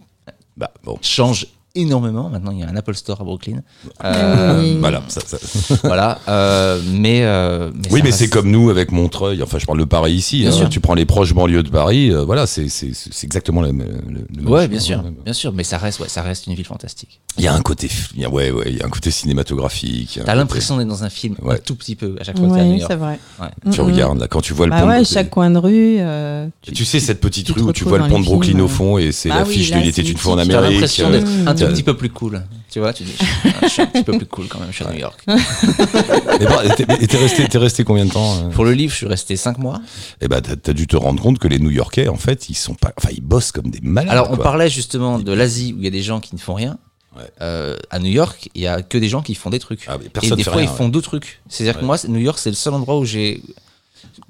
bah, bon. change énormément. Maintenant, il y a un Apple Store à Brooklyn. Euh, oui. Voilà, ça- ça- [laughs] voilà. euh, mais, euh, mais Oui, mais c'est comme nous avec Montreuil. Enfin, je parle de Paris ici. Bien hein. sûr. Tu prends les proches banlieues de Paris. euh, voilà, c'est c'est c'est exactement le- même Ouais, chose. bien sûr, bien sûr. Mais ça reste, ouais, ça reste une ville fantastique. Il y a un côté, il y a, ouais, ouais, il y a un côté cinématographique. T'as côté- l'impression d'être dans un film Ouais. un tout petit peu à chaque fois que Oui, c'est vrai. Ouais. Tu Mm, regardes là quand tu vois le Bah pont. ouais, chaque coin de rue. euh, tu sais cette petite rue où tu vois le pont de Brooklyn au fond et c'est Bah l'affiche oui, de Il était une fois en Amérique. Un petit peu plus cool. Tu vois, tu dis, je suis un petit peu plus cool quand même, je suis à New York. [laughs] Mais bon, t'es- et t'es resté, t'es resté combien de temps euh? Pour le livre, je suis resté 5 mois. Eh ben, t'as, t'as dû te rendre compte que les New-Yorkais, en fait, ils sont pas, enfin, ils bossent comme des malades. Alors, on quoi. parlait justement de l'Asie où il y a des gens qui ne font rien. Ouais. Euh, à New York, il y a que des gens qui font des trucs. Ah, Et personne des fait fois, rien, ils font deux trucs. C'est-à-dire que moi, New York, c'est le seul endroit où j'ai.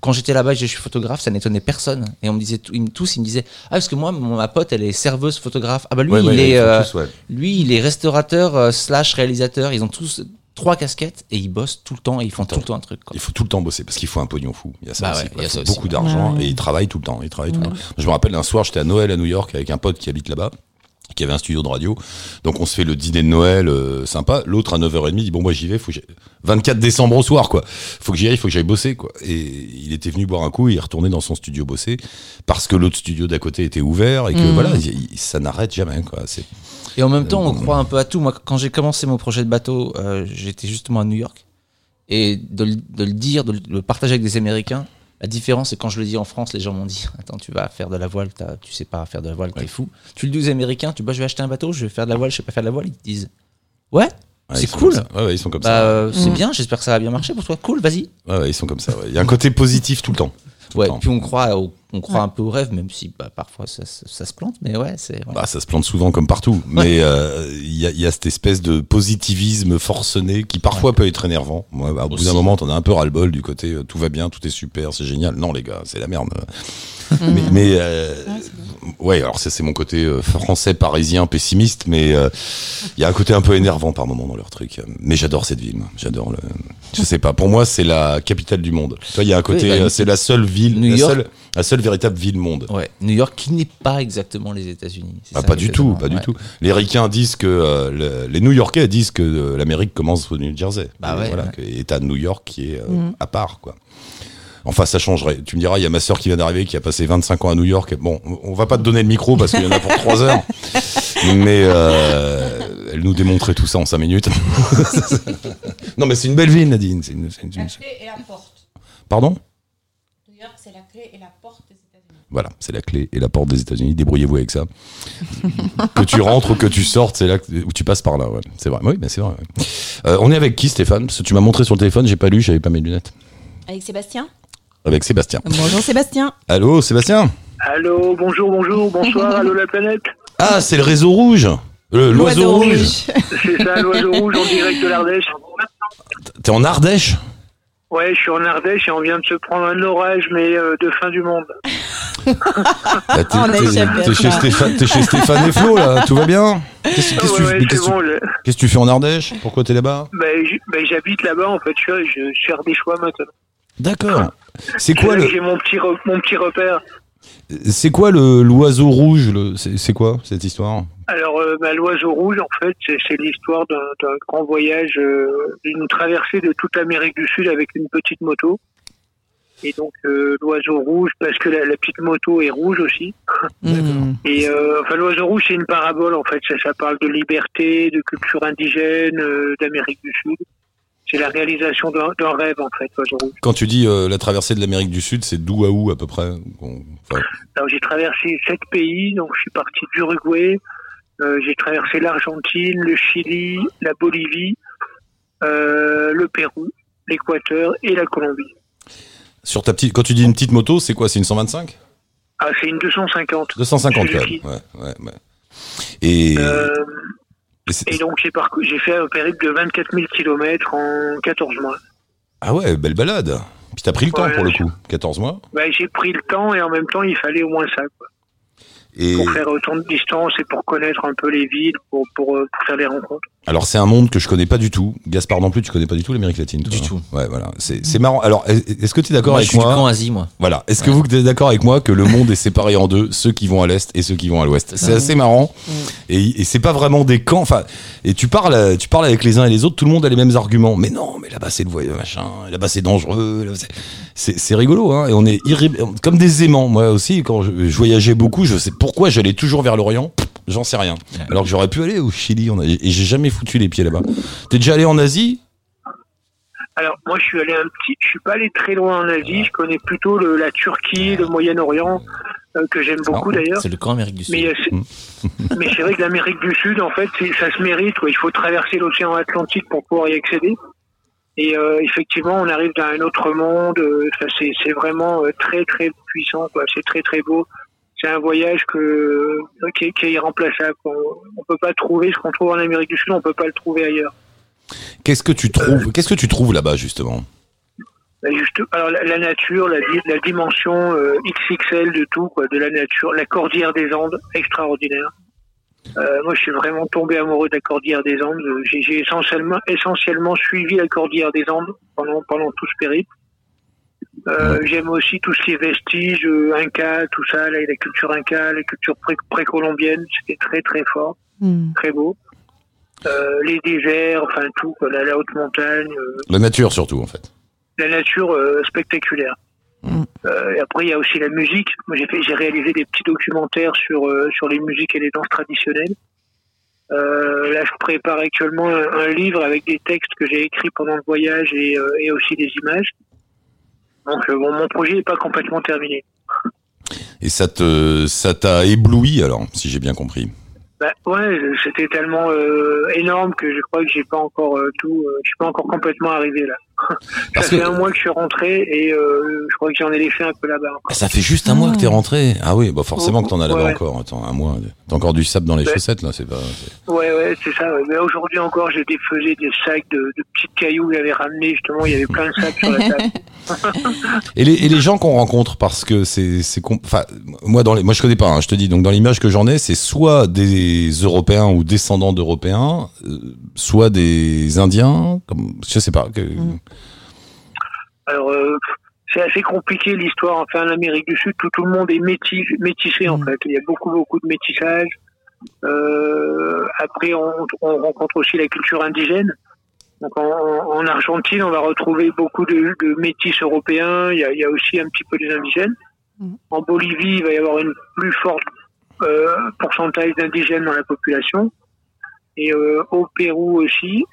Quand j'étais là-bas, je suis photographe, ça n'étonnait personne. Et on me disait, ils me- tous, ils me disaient, ah parce que moi, ma pote, elle est serveuse photographe. Ah bah lui, Ouais, ouais, il ils est, font euh, tous, ouais. lui, il est restaurateur euh, slash réalisateur. Ils ont tous trois casquettes et ils bossent tout le temps et ils font tout le temps un truc. quoi. Il faut tout le temps bosser parce qu'il faut un pognon fou. Il y a ça Bah aussi. ouais, quoi. il y a faut ça aussi, beaucoup ouais. d'argent Ouais, ouais. et ils travaillent tout le temps. Ils travaillent tout le temps. Je me rappelle un soir, j'étais à Noël à New York avec un pote qui habite là-bas qui avait un studio de radio. Donc on se fait le dîner de Noël euh, sympa. L'autre à 9h30 dit bon moi j'y vais, faut que j'aille- 24 décembre au soir quoi. Faut que j'y aille, faut que j'aille bosser quoi. Et il était venu boire un coup, et il est retourné dans son studio bosser parce que l'autre studio d'à côté était ouvert et que Mm. voilà, il- il- ça n'arrête jamais quoi. C'est Et en même temps, on Euh, croit un peu à tout. Moi, quand j'ai commencé mon projet de bateau, euh, j'étais justement à New York. Et de, le- de le dire, de le partager avec des Américains, la différence, c'est quand je le dis en France, les gens m'ont dit Attends, tu vas faire de la voile, t'as- tu sais pas faire de la voile, t'es fou. Tu le dis aux Américains, tu bah, Je vais acheter un bateau, je vais faire de la voile, je sais pas faire de la voile. Ils te disent Ouais, Ouais, c'est cool. Ouais, ouais, ils sont comme Bah, ça. euh, c'est Mm. bien, j'espère que ça va bien marcher pour toi. Cool, vas-y. Ouais, ouais, ils sont comme ça. ouais. Il y a un côté positif tout le temps. Ouais, puis on croit, au- on croit un peu au rêve, même si bah, parfois ça, ça- ça se plante, mais ouais, c'est. voilà. Bah, ça se plante souvent comme partout, mais euh, il y, a, il y a cette espèce de positivisme forcené qui parfois peut être énervant. Moi, bah, au bout d'un moment, t'en as un peu ras-le-bol du côté euh, tout va bien, tout est super, c'est génial. Non, les gars, c'est la merde. [laughs] mais mais, euh, ouais, alors ça c'est mon côté euh, français parisien pessimiste, mais euh, il y a un côté un peu énervant par moment dans leur truc. Mais j'adore cette ville, moi. j'adore le. Je sais pas, pour moi c'est la capitale du monde. Toi, il y a un côté, Oui, bah, euh, c'est la seule ville, New la York. seule, la seule véritable ville monde. Ouais, New York qui n'est pas exactement les États-Unis. Ah, pas du tout, pas du tout. Les Ricains disent que euh, le- les New-Yorkais disent que euh, l'Amérique commence au New Jersey. Bah Et ouais, voilà, ouais. que- et t'as New York qui est euh, Mhm. à part, quoi. Enfin, ça changerait. Tu me diras, il y a ma sœur qui vient d'arriver, qui a passé 25 ans à New York. Bon, on va pas te donner le micro parce qu'il y en a pour [laughs] 3 heures. Mais euh, elle nous démontrait tout ça en 5 minutes. [laughs] non, mais c'est une belle ville, Nadine. C'est une- c'est une- La clé et la porte. Pardon? New York, c'est la clé et la porte des États-Unis. Voilà, c'est la clé et la porte des États-Unis. Débrouillez-vous avec ça. que tu rentres ou que tu sortes, c'est là que- où tu passes par là. Ouais. C'est vrai. Oui, mais c'est vrai. ouais. Euh, on est avec qui, Stéphane? Parce que tu m'as montré sur le téléphone, j'ai pas lu, j'avais pas mes lunettes. Avec Sébastien? Avec Sébastien. Bonjour Sébastien. Allô, Sébastien Allô, bonjour, bonjour, bonsoir, [laughs] allô la planète. Ah, c'est le réseau rouge. Le- L'oiseau rouge. C'est ça, l'oiseau rouge en direct de l'Ardèche. T'es en Ardèche Ouais, je suis en Ardèche et on vient de se prendre un orage, mais euh, de fin du monde. Ah, T'es [laughs] chez. Stéphane- t'es chez Stéphane et Flo, là Tout va bien Qu'est-ce que ouais, qu'est-ce que bon. tu- le- fais en Ardèche Pourquoi t'es là-bas Ben, ben, j'habite là-bas, en fait, je suis, je, je suis ardéchois maintenant. D'accord. C'est quoi le J'ai mon petit, re- mon petit repère. c'est quoi le l'oiseau rouge le- C'est quoi cette histoire? Alors, euh, bah, l'oiseau rouge, en fait, c'est, l'histoire d'un, grand voyage, euh, d'une traversée de toute l'Amérique du Sud avec une petite moto. Et donc, euh, l'oiseau rouge, parce que la, la petite moto est rouge aussi. Hmm. [laughs] Et euh, enfin, l'oiseau rouge, c'est une parabole, en fait. Ça, ça parle de liberté, de culture indigène, euh, d'Amérique du Sud. C'est la réalisation d'un, rêve, en fait, rouge. Quand tu dis euh, la traversée de l'Amérique du Sud, c'est d'où à où à peu près? Enfin, j'ai traversé sept pays, donc je suis parti d'Uruguay, euh, j'ai traversé l'Argentine, le Chili, la Bolivie, euh, le Pérou, l'Équateur et la Colombie. Sur ta petite, quand tu dis une petite moto, c'est quoi? C'est une 125 Ah, c'est une 250. 250 quand Suzuki. même. Ouais, ouais, ouais. Et, Euh, et donc j'ai fait un périple de 24 000 km en 14 mois. ah ouais, belle balade. Puis t'as pris le temps Ouais, pour le coup. 14 mois. Bah, j'ai pris le temps et en même temps il fallait au moins ça. quoi. Et pour faire autant de distance et pour connaître un peu les villes, pour, pour, euh, pour faire des rencontres. Alors c'est un monde que je connais pas du tout. Gaspard non plus, tu connais pas du tout l'Amérique latine. toi, Du hein tout. Ouais, voilà. C'est c'est marrant. Alors est- est-ce que tu es d'accord Moi, avec je suis du moi camp Asie, moi. Voilà. Est-ce que vous êtes d'accord avec moi que le monde est séparé en deux, ceux qui vont à l'est et ceux qui vont à l'ouest? C'est assez marrant. Et, et c'est pas vraiment des camps. Enfin, et tu parles, tu parles avec les uns et les autres, tout le monde a les mêmes arguments. Mais non, mais là-bas c'est le voyage, machin. Là-bas c'est dangereux. c'est- rigolo, hein. Et on est irré- comme des aimants. Moi aussi, quand je, je voyageais beaucoup, je sais pourquoi j'allais toujours vers l'Orient. J'en sais rien. Alors que j'aurais pu aller au Chili. On a, et j'ai jamais foutu les pieds là-bas. T'es déjà allé en Asie? Alors, moi, je suis allé un petit, je suis pas allé très loin en Asie. Je connais plutôt le, la Turquie, le Moyen-Orient, euh, que j'aime beaucoup d'ailleurs. C'est le camp Amérique du Sud. Mais, euh, c'est- [laughs] mais c'est vrai que l'Amérique du Sud, en fait, ça se mérite. quoi. Il faut traverser l'océan Atlantique pour pouvoir y accéder. Et euh, effectivement, on arrive dans un autre monde. ça, c'est, vraiment très très puissant. C'est très très beau. C'est un voyage que euh, qui, est, qui est irremplaçable. On, on peut pas trouver ce qu'on trouve en Amérique du Sud. On peut pas le trouver ailleurs. Qu'est-ce que tu trouves Qu'est-ce que tu trouves là-bas justement? Bah, juste, alors la, la nature, la, di- la dimension euh, XXL de tout, quoi, de la nature, la cordillère des Andes, extraordinaire. Euh, moi, je suis vraiment tombé amoureux de la cordillère des Andes. Euh, J'ai j'ai essentiellement, essentiellement suivi la cordillère des Andes pendant pendant tout ce périple. Euh, J'aime aussi tout ce qui est vestiges, euh, Inca, tout ça, là, la culture Inca, la culture pré- précolombienne, c'était très très fort, Hmm. très beau. Euh, les déserts, enfin tout, la, la haute montagne. euh, La nature surtout en fait. la nature spectaculaire. Mm. Euh, et après, il y a aussi la musique. Moi, j'ai fait, j'ai réalisé des petits documentaires sur sur les musiques et les danses traditionnelles. Euh, là, je prépare actuellement un, un livre avec des textes que j'ai écrits pendant le voyage et, euh, et aussi des images. Donc, euh, bon, mon projet n'est pas complètement terminé. Et ça te, ça t'a ébloui alors, si j'ai bien compris. Bah, ouais, c'était tellement euh, énorme que je crois que j'ai pas encore euh, tout, euh, je suis pas encore complètement arrivé là. [laughs] Parce ça que- fait un mois que je suis rentré et euh, je crois que j'en ai laissé un peu là-bas. Ah, ça fait juste un mois que t'es rentré? Ah oui, bah forcément que t'en as là-bas Ouais. encore. Attends, un mois. T'as encore du sable dans les Ouais. chaussettes là, c'est pas. Ouais, ouais, c'est ça. ouais. Mais aujourd'hui encore, je défaisais des sacs de, de petits cailloux que j'avais ramenés. Justement, il y avait plein de sacs sur la table. [laughs] Et les, et les gens qu'on rencontre, parce que c'est, enfin, moi dans les, moi je connais pas. hein, je te dis. Donc dans l'image que j'en ai, c'est soit des Européens ou descendants d'Européens, euh, soit des Indiens. Comme, je sais pas. Que, Alors, euh, c'est assez compliqué l'histoire. Enfin, en Amérique du Sud, tout, tout le monde est métis, métissé en fait. Il y a beaucoup, beaucoup de métissage. Euh, après, on, on rencontre aussi la culture indigène. Donc, en, en Argentine, on va retrouver beaucoup de, de métis européens. Il y, a, il y a aussi un petit peu des indigènes. En Bolivie, il va y avoir une plus forte euh, pourcentage d'indigènes dans la population. Et euh, au Pérou aussi.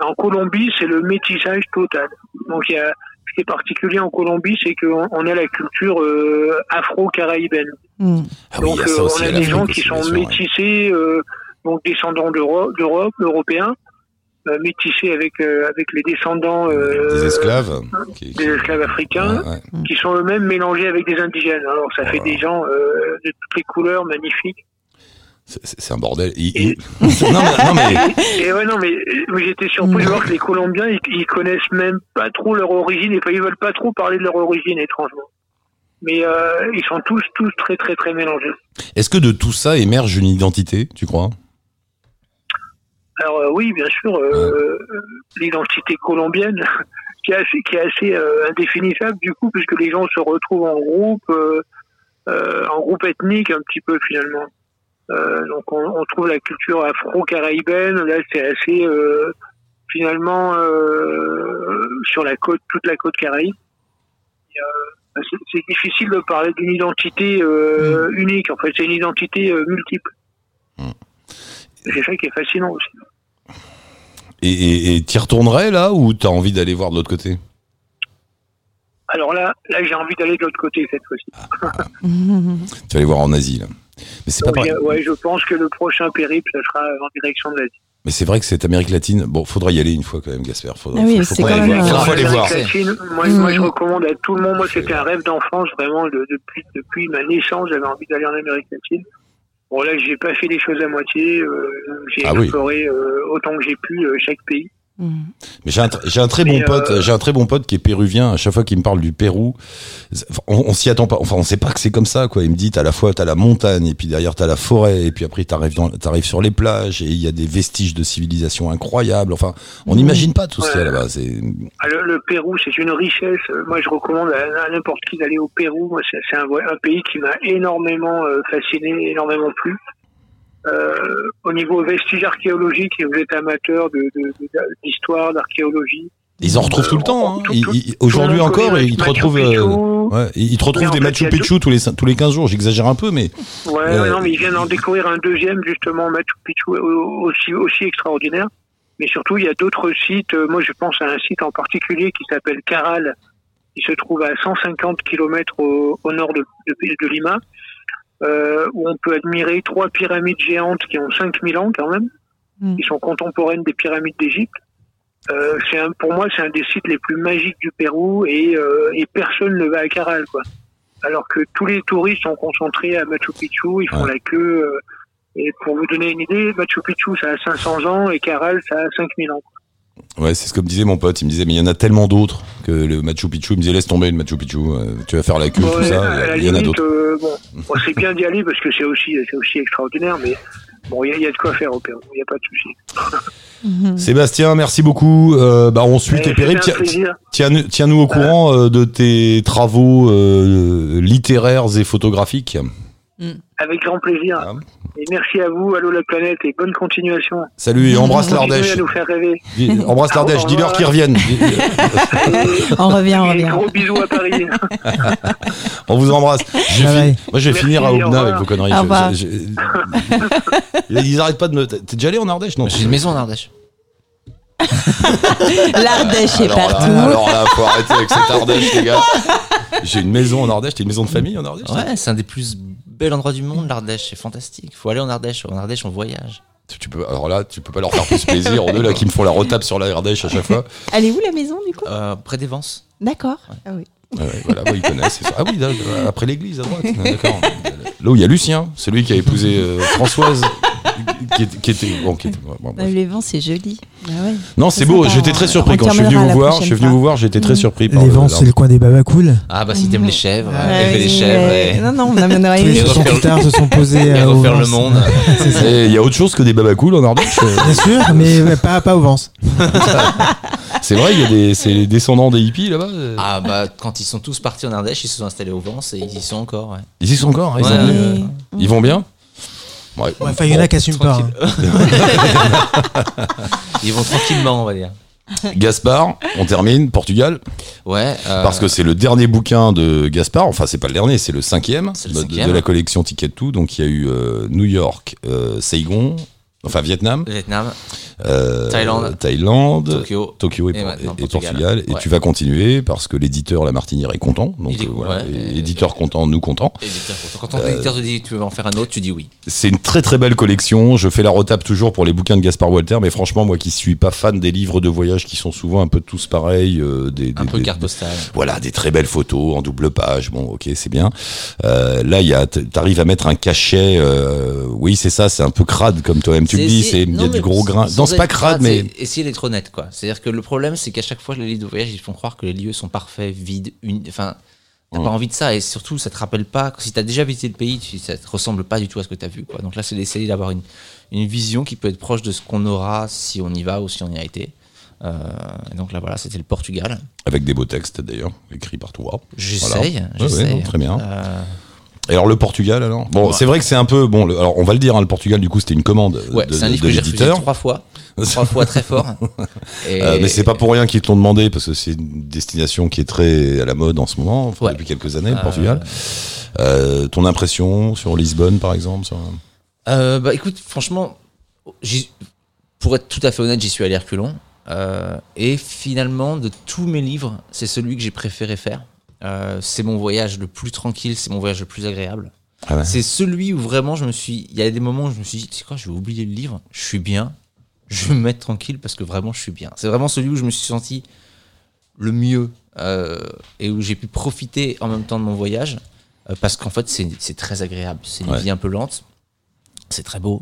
En Colombie, c'est le métissage total. Donc, il y a, est particulier en Colombie, c'est qu'on on a la culture euh, afro-caraïbaine. Hmm. Ah oui, Donc, a euh, on a des gens qui sont ouais. métissés, euh, donc descendants d'Euro- d'Europe, européens, euh, métissés avec euh, avec les descendants euh, Des esclaves. qui- des esclaves africains, Ouais, ouais. qui sont eux-mêmes mélangés avec des indigènes. Alors, ça fait des gens euh, de toutes les couleurs, magnifiques. C'est, un bordel. Il- il- [laughs] non, mais, non, mais [laughs] Et ouais, non, mais j'étais surpris de voir que les Colombiens, ils, ils connaissent même pas trop leur origine, et ils veulent pas trop parler de leur origine, étrangement. Mais euh, ils sont tous, tous très, très, très mélangés. est-ce que de tout ça émerge une identité, tu crois? Alors euh, oui, bien sûr, euh, l'identité colombienne, [laughs] qui est assez, qui est assez indéfinissable du coup, puisque les gens se retrouvent en groupe, en groupe ethnique un petit peu finalement. Euh, donc on, on trouve la culture afro-caraïbaine, là c'est assez euh, finalement euh, sur la côte, toute la côte caraïbe. Et, c'est- difficile de parler d'une identité euh, unique. En fait, c'est une identité euh, multiple. C'est ça qui est fascinant aussi. Et et t'y retournerais là ou t'as envie d'aller voir de l'autre côté? Alors là, là j'ai envie d'aller de l'autre côté cette fois-ci. [laughs] Tu vas aller voir en Asie là. Mais c'est pas pareil. euh, ouais, je pense que le prochain périple, ça sera en direction de l'Asie. Mais c'est vrai que cette Amérique latine, bon, faudra y aller une fois quand même, Gasper. Faudra, Ah oui, faut, c'est faut quand aller même, voir. euh, Faut aller voir. Latine, moi, Mm. moi, je recommande à tout le monde. Moi, c'était un rêve d'enfance, vraiment, de- depuis, depuis ma naissance, j'avais envie d'aller en Amérique latine. Bon, là, j'ai pas fait les choses à moitié. euh, j'ai Ah oui. exploré euh, autant que j'ai pu euh, chaque pays. Mm. Mais j'ai un, tr- j'ai un très Mais, bon pote, euh, j'ai un très bon pote qui est péruvien. À chaque fois qu'il me parle du Pérou, on, on s'y attend pas. Enfin, on sait pas que c'est comme ça, quoi. Il me dit, t'as la fois, t'as la montagne, et puis derrière t'as la forêt, et puis après t'arrives dans, t'arrives sur les plages, et il y a des vestiges de civilisation incroyables. Enfin, on n'imagine pas tout ce qu'il y a là-bas. C'est, Ah, Le, le Pérou, c'est une richesse. Euh, Moi, je recommande à, à n'importe qui d'aller au Pérou. Moi, c'est c'est un, un pays qui m'a énormément euh, fasciné, énormément plu. Euh, au niveau vestiges archéologiques, et vous êtes amateur de- de- de- d'histoire, d'archéologie. ils en retrouvent tout le temps. Hein. Tout- ils- aujourd'hui encore, connaît ils te retrouvent. Euh, ouais, ils te retrouvent en des Machu Picchu tous les tous les 15 jours. J'exagère un peu, mais Ouais, Euh, non, mais ils viennent d'en découvrir un deuxième, justement, Machu Picchu, au- aussi, aussi extraordinaire. Mais surtout, il y a d'autres sites. Euh, Moi, je pense à un site en particulier qui s'appelle Caral, qui se trouve à 150 km au, au nord de, de, de Lima, euh, où on peut admirer trois pyramides géantes qui ont 5000 ans quand même, Mm. qui sont contemporaines des pyramides d'Égypte. Euh, c'est un, pour moi, c'est un des sites les plus magiques du Pérou et, euh, et personne ne va à Caral, quoi. Alors que tous les touristes sont concentrés à Machu Picchu, ils font Ouais. la queue. euh, et pour vous donner une idée, Machu Picchu, ça a 500 ans et Caral, ça a 5000 ans. Ouais, c'est ce que me disait mon pote. Il me disait, mais il y en a tellement d'autres que le Machu Picchu. Il me disait, laisse tomber le Machu Picchu. euh, tu vas faire la queue, tout Ouais, ça. Il y en a d'autres. euh, bon, bon, c'est bien d'y aller parce que c'est aussi, c'est aussi extraordinaire, mais bon, il y, a- il y a de quoi faire au Pérou, il n'y a pas de souci. Mhm. [laughs] Sébastien, merci beaucoup. Euh, bah, on suit Mais tes périples. Tiens-. Tiens- Tiens-nous au courant euh, de tes travaux euh, littéraires et photographiques. Avec grand plaisir. Ah. Et merci à vous, Allô la planète, et bonne continuation. Salut et embrasse l'Ardèche. nous faire rêver. Dis- Embrasse l'Ardèche. Dis-leur qu'ils reviennent. [laughs] On revient, on Et revient. gros bisous à Paris. [laughs] On vous embrasse. Je bye. Moi, je vais Merci, finir à au Aubenas revoir. avec vos conneries. Je- je- je- Ils arrêtent pas de me. T'es déjà allé en Ardèche Non? J'ai une maison en Ardèche. [laughs] L'Ardèche est alors là, partout. alors là, faut arrêter avec cette Ardèche, les gars. J'ai une maison en Ardèche. T'as une maison de famille en Ardèche Ouais, c'est un des plus bels endroits du monde, l'Ardèche. C'est fantastique. Faut aller en Ardèche. En Ardèche, on voyage. Tu- peux, alors là, tu peux pas leur faire plus plaisir. Eux là qui me font la retape sur la Ardèche à chaque fois. Elle est où la maison du coup? Euh, près des Vences. D'accord. Ah oui. Ouais, voilà, ils connaissent. Ah oui, là, après l'église à droite. D'accord. Là où il y a Lucien, celui qui a épousé euh, Françoise, qui, était- qui était. Bon, qui était- bon, bon, [laughs] bref. Les vents, c'est joli. Ah ouais. Non, c'est beau. J'étais très surpris on quand je suis venu vous voir. Je prochaine suis venu fois. vous voir. J'étais très Mm. surpris Les le- vents, c'est le coin des babas cool. Ah bah si t'aimes les chèvres, élever les chèvres Non, non, on amènerait Tous les Et une. refaire le- 60 tard se sont posés et euh, refaire le monde. [laughs] Il y a autre chose que des babacools en Ardèche. euh. Bien sûr, mais pas, pas au Vence. [laughs] C'est vrai, il y a des, c'est les descendants des hippies là-bas. euh. Ah bah quand ils sont tous partis en Ardèche, ils se sont installés au Vence et ils y sont encore. Ouais. Ils y sont encore. hein, ils, Ouais, ont- ouais. ils vont bien? Ouais. Ouais, Enfin, il y en a qui assument pas. hein. [laughs] Ils vont tranquillement, on va dire. Gaspard, on termine. Portugal. Ouais. euh, Parce que c'est le dernier bouquin de Gaspard, enfin c'est pas le dernier, c'est le de, cinquième. de la collection Ticket to. Donc il y a eu euh, New York, euh, Saigon, enfin Vietnam, euh, Thaïlande. Thaïlande, Tokyo. Tokyo et, Portugal. Et Ouais. tu vas continuer parce que l'éditeur La Martinière est content. Donc euh, voilà, ouais, et et- éditeur content, nous content. Éditeur. Quand ton éditeur te dit que tu veux en faire un autre, tu dis oui. C'est une très très belle collection. Je fais la retape toujours pour les bouquins de Gaspard Walter, mais franchement moi qui suis pas fan des livres de voyage qui sont souvent un peu tous pareils, euh, des, Un des- peu des- carte postale. Voilà, des très belles photos en double page. Bon, ok, c'est bien. Là, il y a, t- t'arrives à mettre un cachet. oui, c'est ça, c'est un peu crade comme toi-même tu le dis. il y a du gros grain. Non, c'est pas crade, mais c'est essayer d'être honnête, quoi. C'est-à-dire que le problème, c'est qu'à chaque fois, les livres de voyage, ils font croire que les lieux sont parfaits, vides, enfin. T'as pas envie de ça et surtout ça te rappelle pas si t'as déjà visité le pays ça te ressemble pas du tout à ce que t'as vu quoi donc là c'est d'essayer d'avoir une, une vision qui peut être proche de ce qu'on aura si on y va ou si on y a été Euh, donc là voilà c'était le Portugal avec des beaux textes d'ailleurs, écrits par toi. j'essaye Voilà. Ouais, ouais, très bien. Euh, Et alors le Portugal alors? Bon, Ouais. c'est vrai que c'est un peu bon. le- alors on va le dire, hein, le Portugal du coup c'était une commande ouais de, c'est un livre de que j'ai trois fois [laughs] trois fois très fort et Euh, mais c'est pas pour rien qu'ils te l'ont demandé parce que c'est une destination qui est très à la mode en ce moment, Ouais. depuis quelques années, le Euh, Portugal. Euh, ton impression sur Lisbonne par exemple sur- Euh, bah écoute, franchement, pour être tout à fait honnête, j'y suis allé à reculons. Euh, et finalement, de tous mes livres, c'est celui que j'ai préféré faire. Euh, c'est mon voyage le plus tranquille, c'est mon voyage le plus agréable. Ah ouais. C'est celui où vraiment je me suis. Il y a des moments où je me suis dit, c'est quoi, je vais oublier le livre, je suis bien, je vais me mettre tranquille parce que vraiment je suis bien. C'est vraiment celui où je me suis senti le mieux euh, et où j'ai pu profiter en même temps de mon voyage euh, parce qu'en fait c'est très agréable. C'est une Ouais. vie un peu lente, c'est très beau.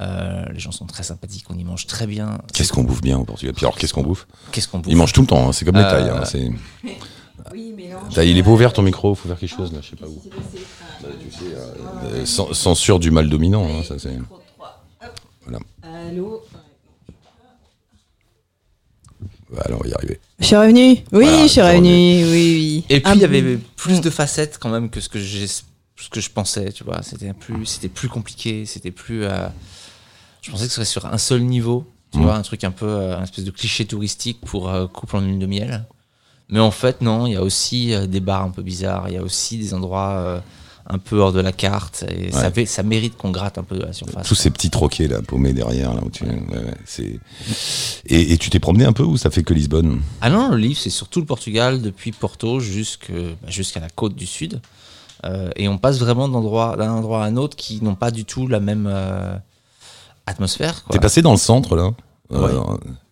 Euh, les gens sont très sympathiques, on y mange très bien. Qu'est-ce qu'on bouffe bien au Portugal Puis alors, qu'est-ce qu'on bouffe? Qu'est-ce qu'on bouffe? Ils mangent tout le temps, hein, c'est comme les Euh, Thaïs. hein, Oui, mais non. T'as- Il est pas ouvert ton micro, faut faire quelque chose là, je sais pas où. Bah, tu sais, euh, euh, cen- censure du mal dominant, hein, ça c'est. Voilà, Allô Voilà, on va y arriver. Je suis revenu Oui, Voilà, je suis revenu, oui, oui. Et puis Un il y avait plus Mm. de facettes quand même que ce que j'ai ce que je pensais, tu vois, c'était plus c'était plus compliqué, c'était plus euh, je pensais que ce serait sur un seul niveau, tu Mm. vois, un truc un peu euh, un espèce de cliché touristique pour euh, couple en lune de miel. Mais en fait non, il y a aussi euh, des bars un peu bizarres, il y a aussi des endroits euh, un peu hors de la carte et ça, Ouais. fait- ça mérite qu'on gratte un peu à la surface. Tous ces petits troquets là, paumés derrière, là où tu. ouais, ouais, c'est. Et, et tu t'es promené un peu ou ça fait que Lisbonne? Ah non, le livre, c'est surtout le Portugal, depuis Porto bah, jusqu'à la côte du sud. Euh, et on passe vraiment d'endroit- d'un endroit à un autre qui n'ont pas du tout la même euh, atmosphère. quoi. T'es passé dans le centre là? Euh,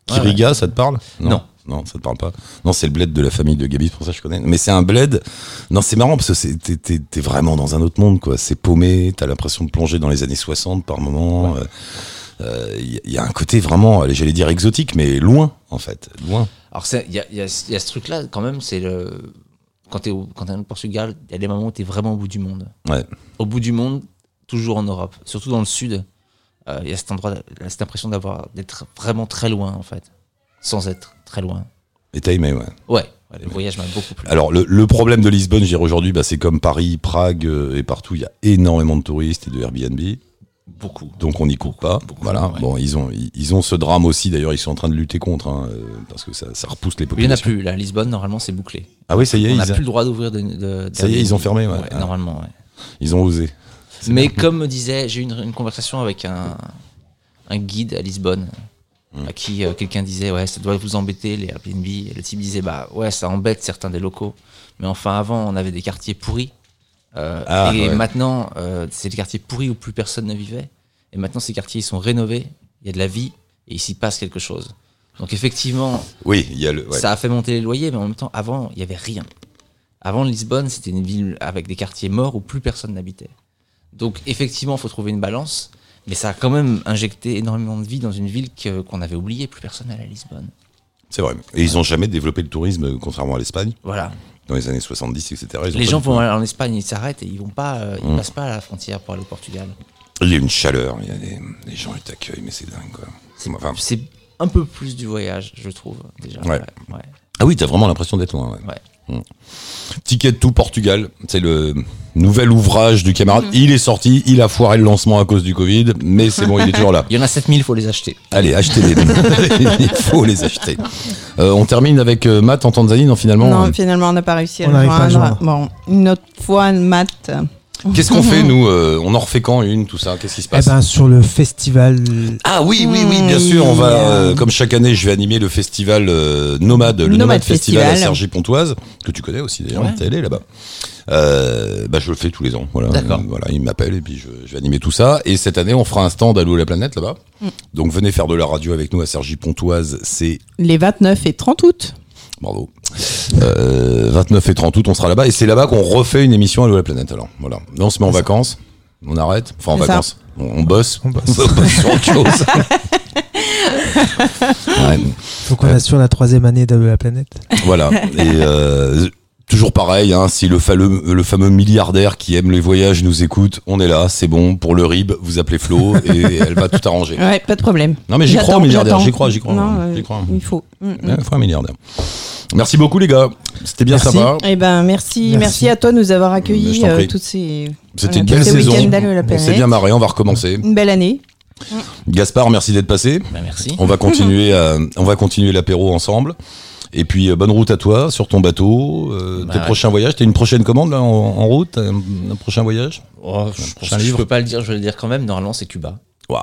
Kiriga, ça te parle? Non. Non, ça te parle pas. Non, c'est le bled de la famille de Gabi, c'est pour ça que je connais. Mais c'est un bled. Non, c'est marrant parce que t'es- vraiment dans un autre monde, quoi. C'est paumé, t'as l'impression de plonger dans les années 60 par moment. Il y, a un côté vraiment, j'allais dire exotique, mais loin, en fait. Loin. Alors, il y a, y y ce truc-là, quand même, c'est le. Quand t'es au, au Portugal, il y a des moments où t'es vraiment au bout du monde. Ouais. Au bout du monde, toujours en Europe, surtout dans le sud. euh, Il y a cet endroit, cette impression d'avoir d'être vraiment très loin, en fait, sans être très loin. Et t'as aimé, ouais. Ouais, ouais, le voyage m'a beaucoup plu. Alors, le, le problème de Lisbonne, je dirais aujourd'hui, bah, c'est comme Paris, Prague euh, et partout, il y a énormément de touristes et de Airbnb. beaucoup. Donc on n'y coupe pas. beaucoup, voilà. ouais. Bon, ils ont, ils, ils ont ce drame aussi. D'ailleurs, ils sont en train de lutter contre, hein, euh, parce que ça, ça repousse les Il n'y en a populations. plus. Là, Lisbonne, normalement, c'est bouclé. Ah oui, ça y est, On n'a ils, a- plus le droit d'ouvrir de, de- Ça y est, ils ont fermé, ouais. Ah. Normalement, ouais. ils ont osé. Mais comme me disait, j'ai eu une, une conversation avec un, un guide à Lisbonne, Hmm. à qui euh, quelqu'un disait, ouais, ça doit vous embêter, les Airbnb. Et le type disait, bah ouais, ça embête certains des locaux. Mais enfin, avant, on avait des quartiers pourris. Euh, Ah, et ouais. maintenant, euh, c'est des quartiers pourris où plus personne ne vivait. Et maintenant, ces quartiers, ils sont rénovés, il y a de la vie, et il s'y passe quelque chose. Donc effectivement, Oui, il y a le. ouais. ça a fait monter les loyers, mais en même temps, avant, il n'y avait rien. Avant, Lisbonne, c'était une ville avec des quartiers morts où plus personne n'habitait. Donc, effectivement, il faut trouver une balance, mais ça a quand même injecté énormément de vie dans une ville qu'on avait oubliée. Plus personne à Lisbonne. C'est vrai. Et ils ont jamais développé le tourisme, euh, contrairement à l'Espagne, Voilà. dans les années 70, etc. Ils Les gens vont en Espagne, ils s'arrêtent et ils vont pas, euh, ils Mm. passent pas à la frontière pour aller au Portugal. Il y a une chaleur, il y a des, les gens ils t'accueillent, mais c'est dingue, quoi. C'est- Enfin, un peu plus du voyage, je trouve, déjà. Ouais. ouais. ah oui, t'as vraiment l'impression d'être loin. Ouais. Ouais. Ticket tout Portugal, c'est le nouvel ouvrage du camarade. Mhm. Il est sorti, il a foiré le lancement à cause du Covid, mais c'est bon, il est toujours là. [laughs] Il y en a 7000, il faut les acheter. Allez, achetez-les. [laughs] il faut les acheter. Euh, on termine avec euh, Matt en Tanzanie, non finalement Non, euh, finalement, on n'a pas réussi à On le n'arrive pas à le joindre. Bon, une autre fois, Matt. Qu'est-ce qu'on fait [laughs] nous euh, On en refait quand une, tout ça? Qu'est-ce qui se Eh passe ben, sur le festival. Ah oui, oui, oui, bien Oui, sûr. On va, euh, comme chaque année, je vais animer le festival euh, Nomade, le Nomade, Nomade Festival, à Festival. Cergy-Pontoise, que tu connais aussi d'ailleurs, Ouais. t'es allé là-bas. Euh, bah, je le fais tous les ans. Voilà, D'accord. Voilà, il m'appelle et puis je, je vais animer tout ça. Et cette année, on fera un stand à l'eau la planète là-bas. Mm. Donc venez faire de la radio avec nous à Cergy-Pontoise. C'est Les 29 et 30 août. Bravo. Euh, 29 et 30 août, on sera là-bas. Et c'est là-bas qu'on refait une émission à la planète. Alors, voilà. Là, on se met en vacances. On arrête. Enfin, en vacances. On, on bosse. On bosse. [laughs] On bosse sur autre chose. [laughs] Ouais, Faut qu'on assure la troisième année de la planète. voilà. Et euh, toujours pareil, hein, si le, fameux le fameux milliardaire qui aime les voyages nous écoute, on est là, c'est bon. Pour le RIB, vous appelez Flo [laughs] et elle va tout arranger. Ouais, pas de problème. Non, mais j'y crois au milliardaire. J'y crois, j'y crois. Non, euh, crois. Il faut. Mm, mm. Ouais, faut un milliardaire. Merci beaucoup, les gars. C'était bien Merci. sympa. Eh ben, merci, merci, Merci. à toi de nous avoir accueillis euh, toutes ces. C'était une tous belle ces saison. On s'est bien marré, on va recommencer. Une belle année. Gaspard, merci d'être passé. Bah, merci. On va [laughs] continuer, à- on va continuer l'apéro ensemble. Et puis euh, bonne route à toi sur ton bateau, euh, Bah tes ouais. prochains voyages. T'as une prochaine commande là en, en route, un, un prochain voyage? Oh, je, pense prochain que je livre. peux pas le dire, je vais le dire quand même. Normalement, c'est Cuba. Waouh.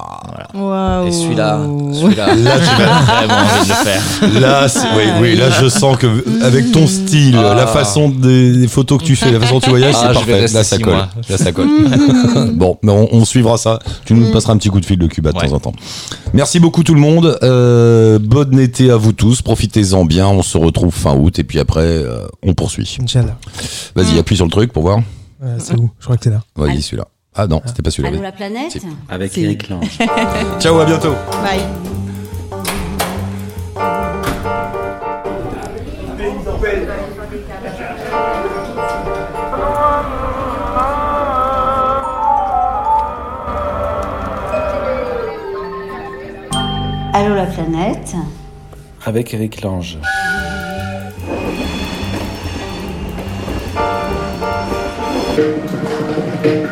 Voilà. Waouh. Et celui-là, celui-là, [laughs] Là, tu vas- vraiment envie de [laughs] le faire. Là, oui, oui, là je sens que avec ton style, Ah. la façon des, des photos que tu fais, la façon dont tu voyages, Ah, c'est parfait. Là ça colle. mois. Là ça colle. [laughs] bon, mais on, on suivra ça. Tu nous passeras un petit coup de fil de Cuba de Ouais. temps en temps. Merci beaucoup tout le monde. Euh, bon été à vous tous. Profitez-en bien. On se retrouve fin août et puis après euh, on poursuit. Inch'Allah. Vas-y, appuie sur le truc pour voir. Voilà, c'est où? Je crois que c'est là. Vas-y, celui-là. Ah non, c'était pas celui-là. Allô oui. la planète Si. Avec Eric Lange. [laughs] Ciao, à bientôt. Bye. Allô la planète Avec Eric Lange.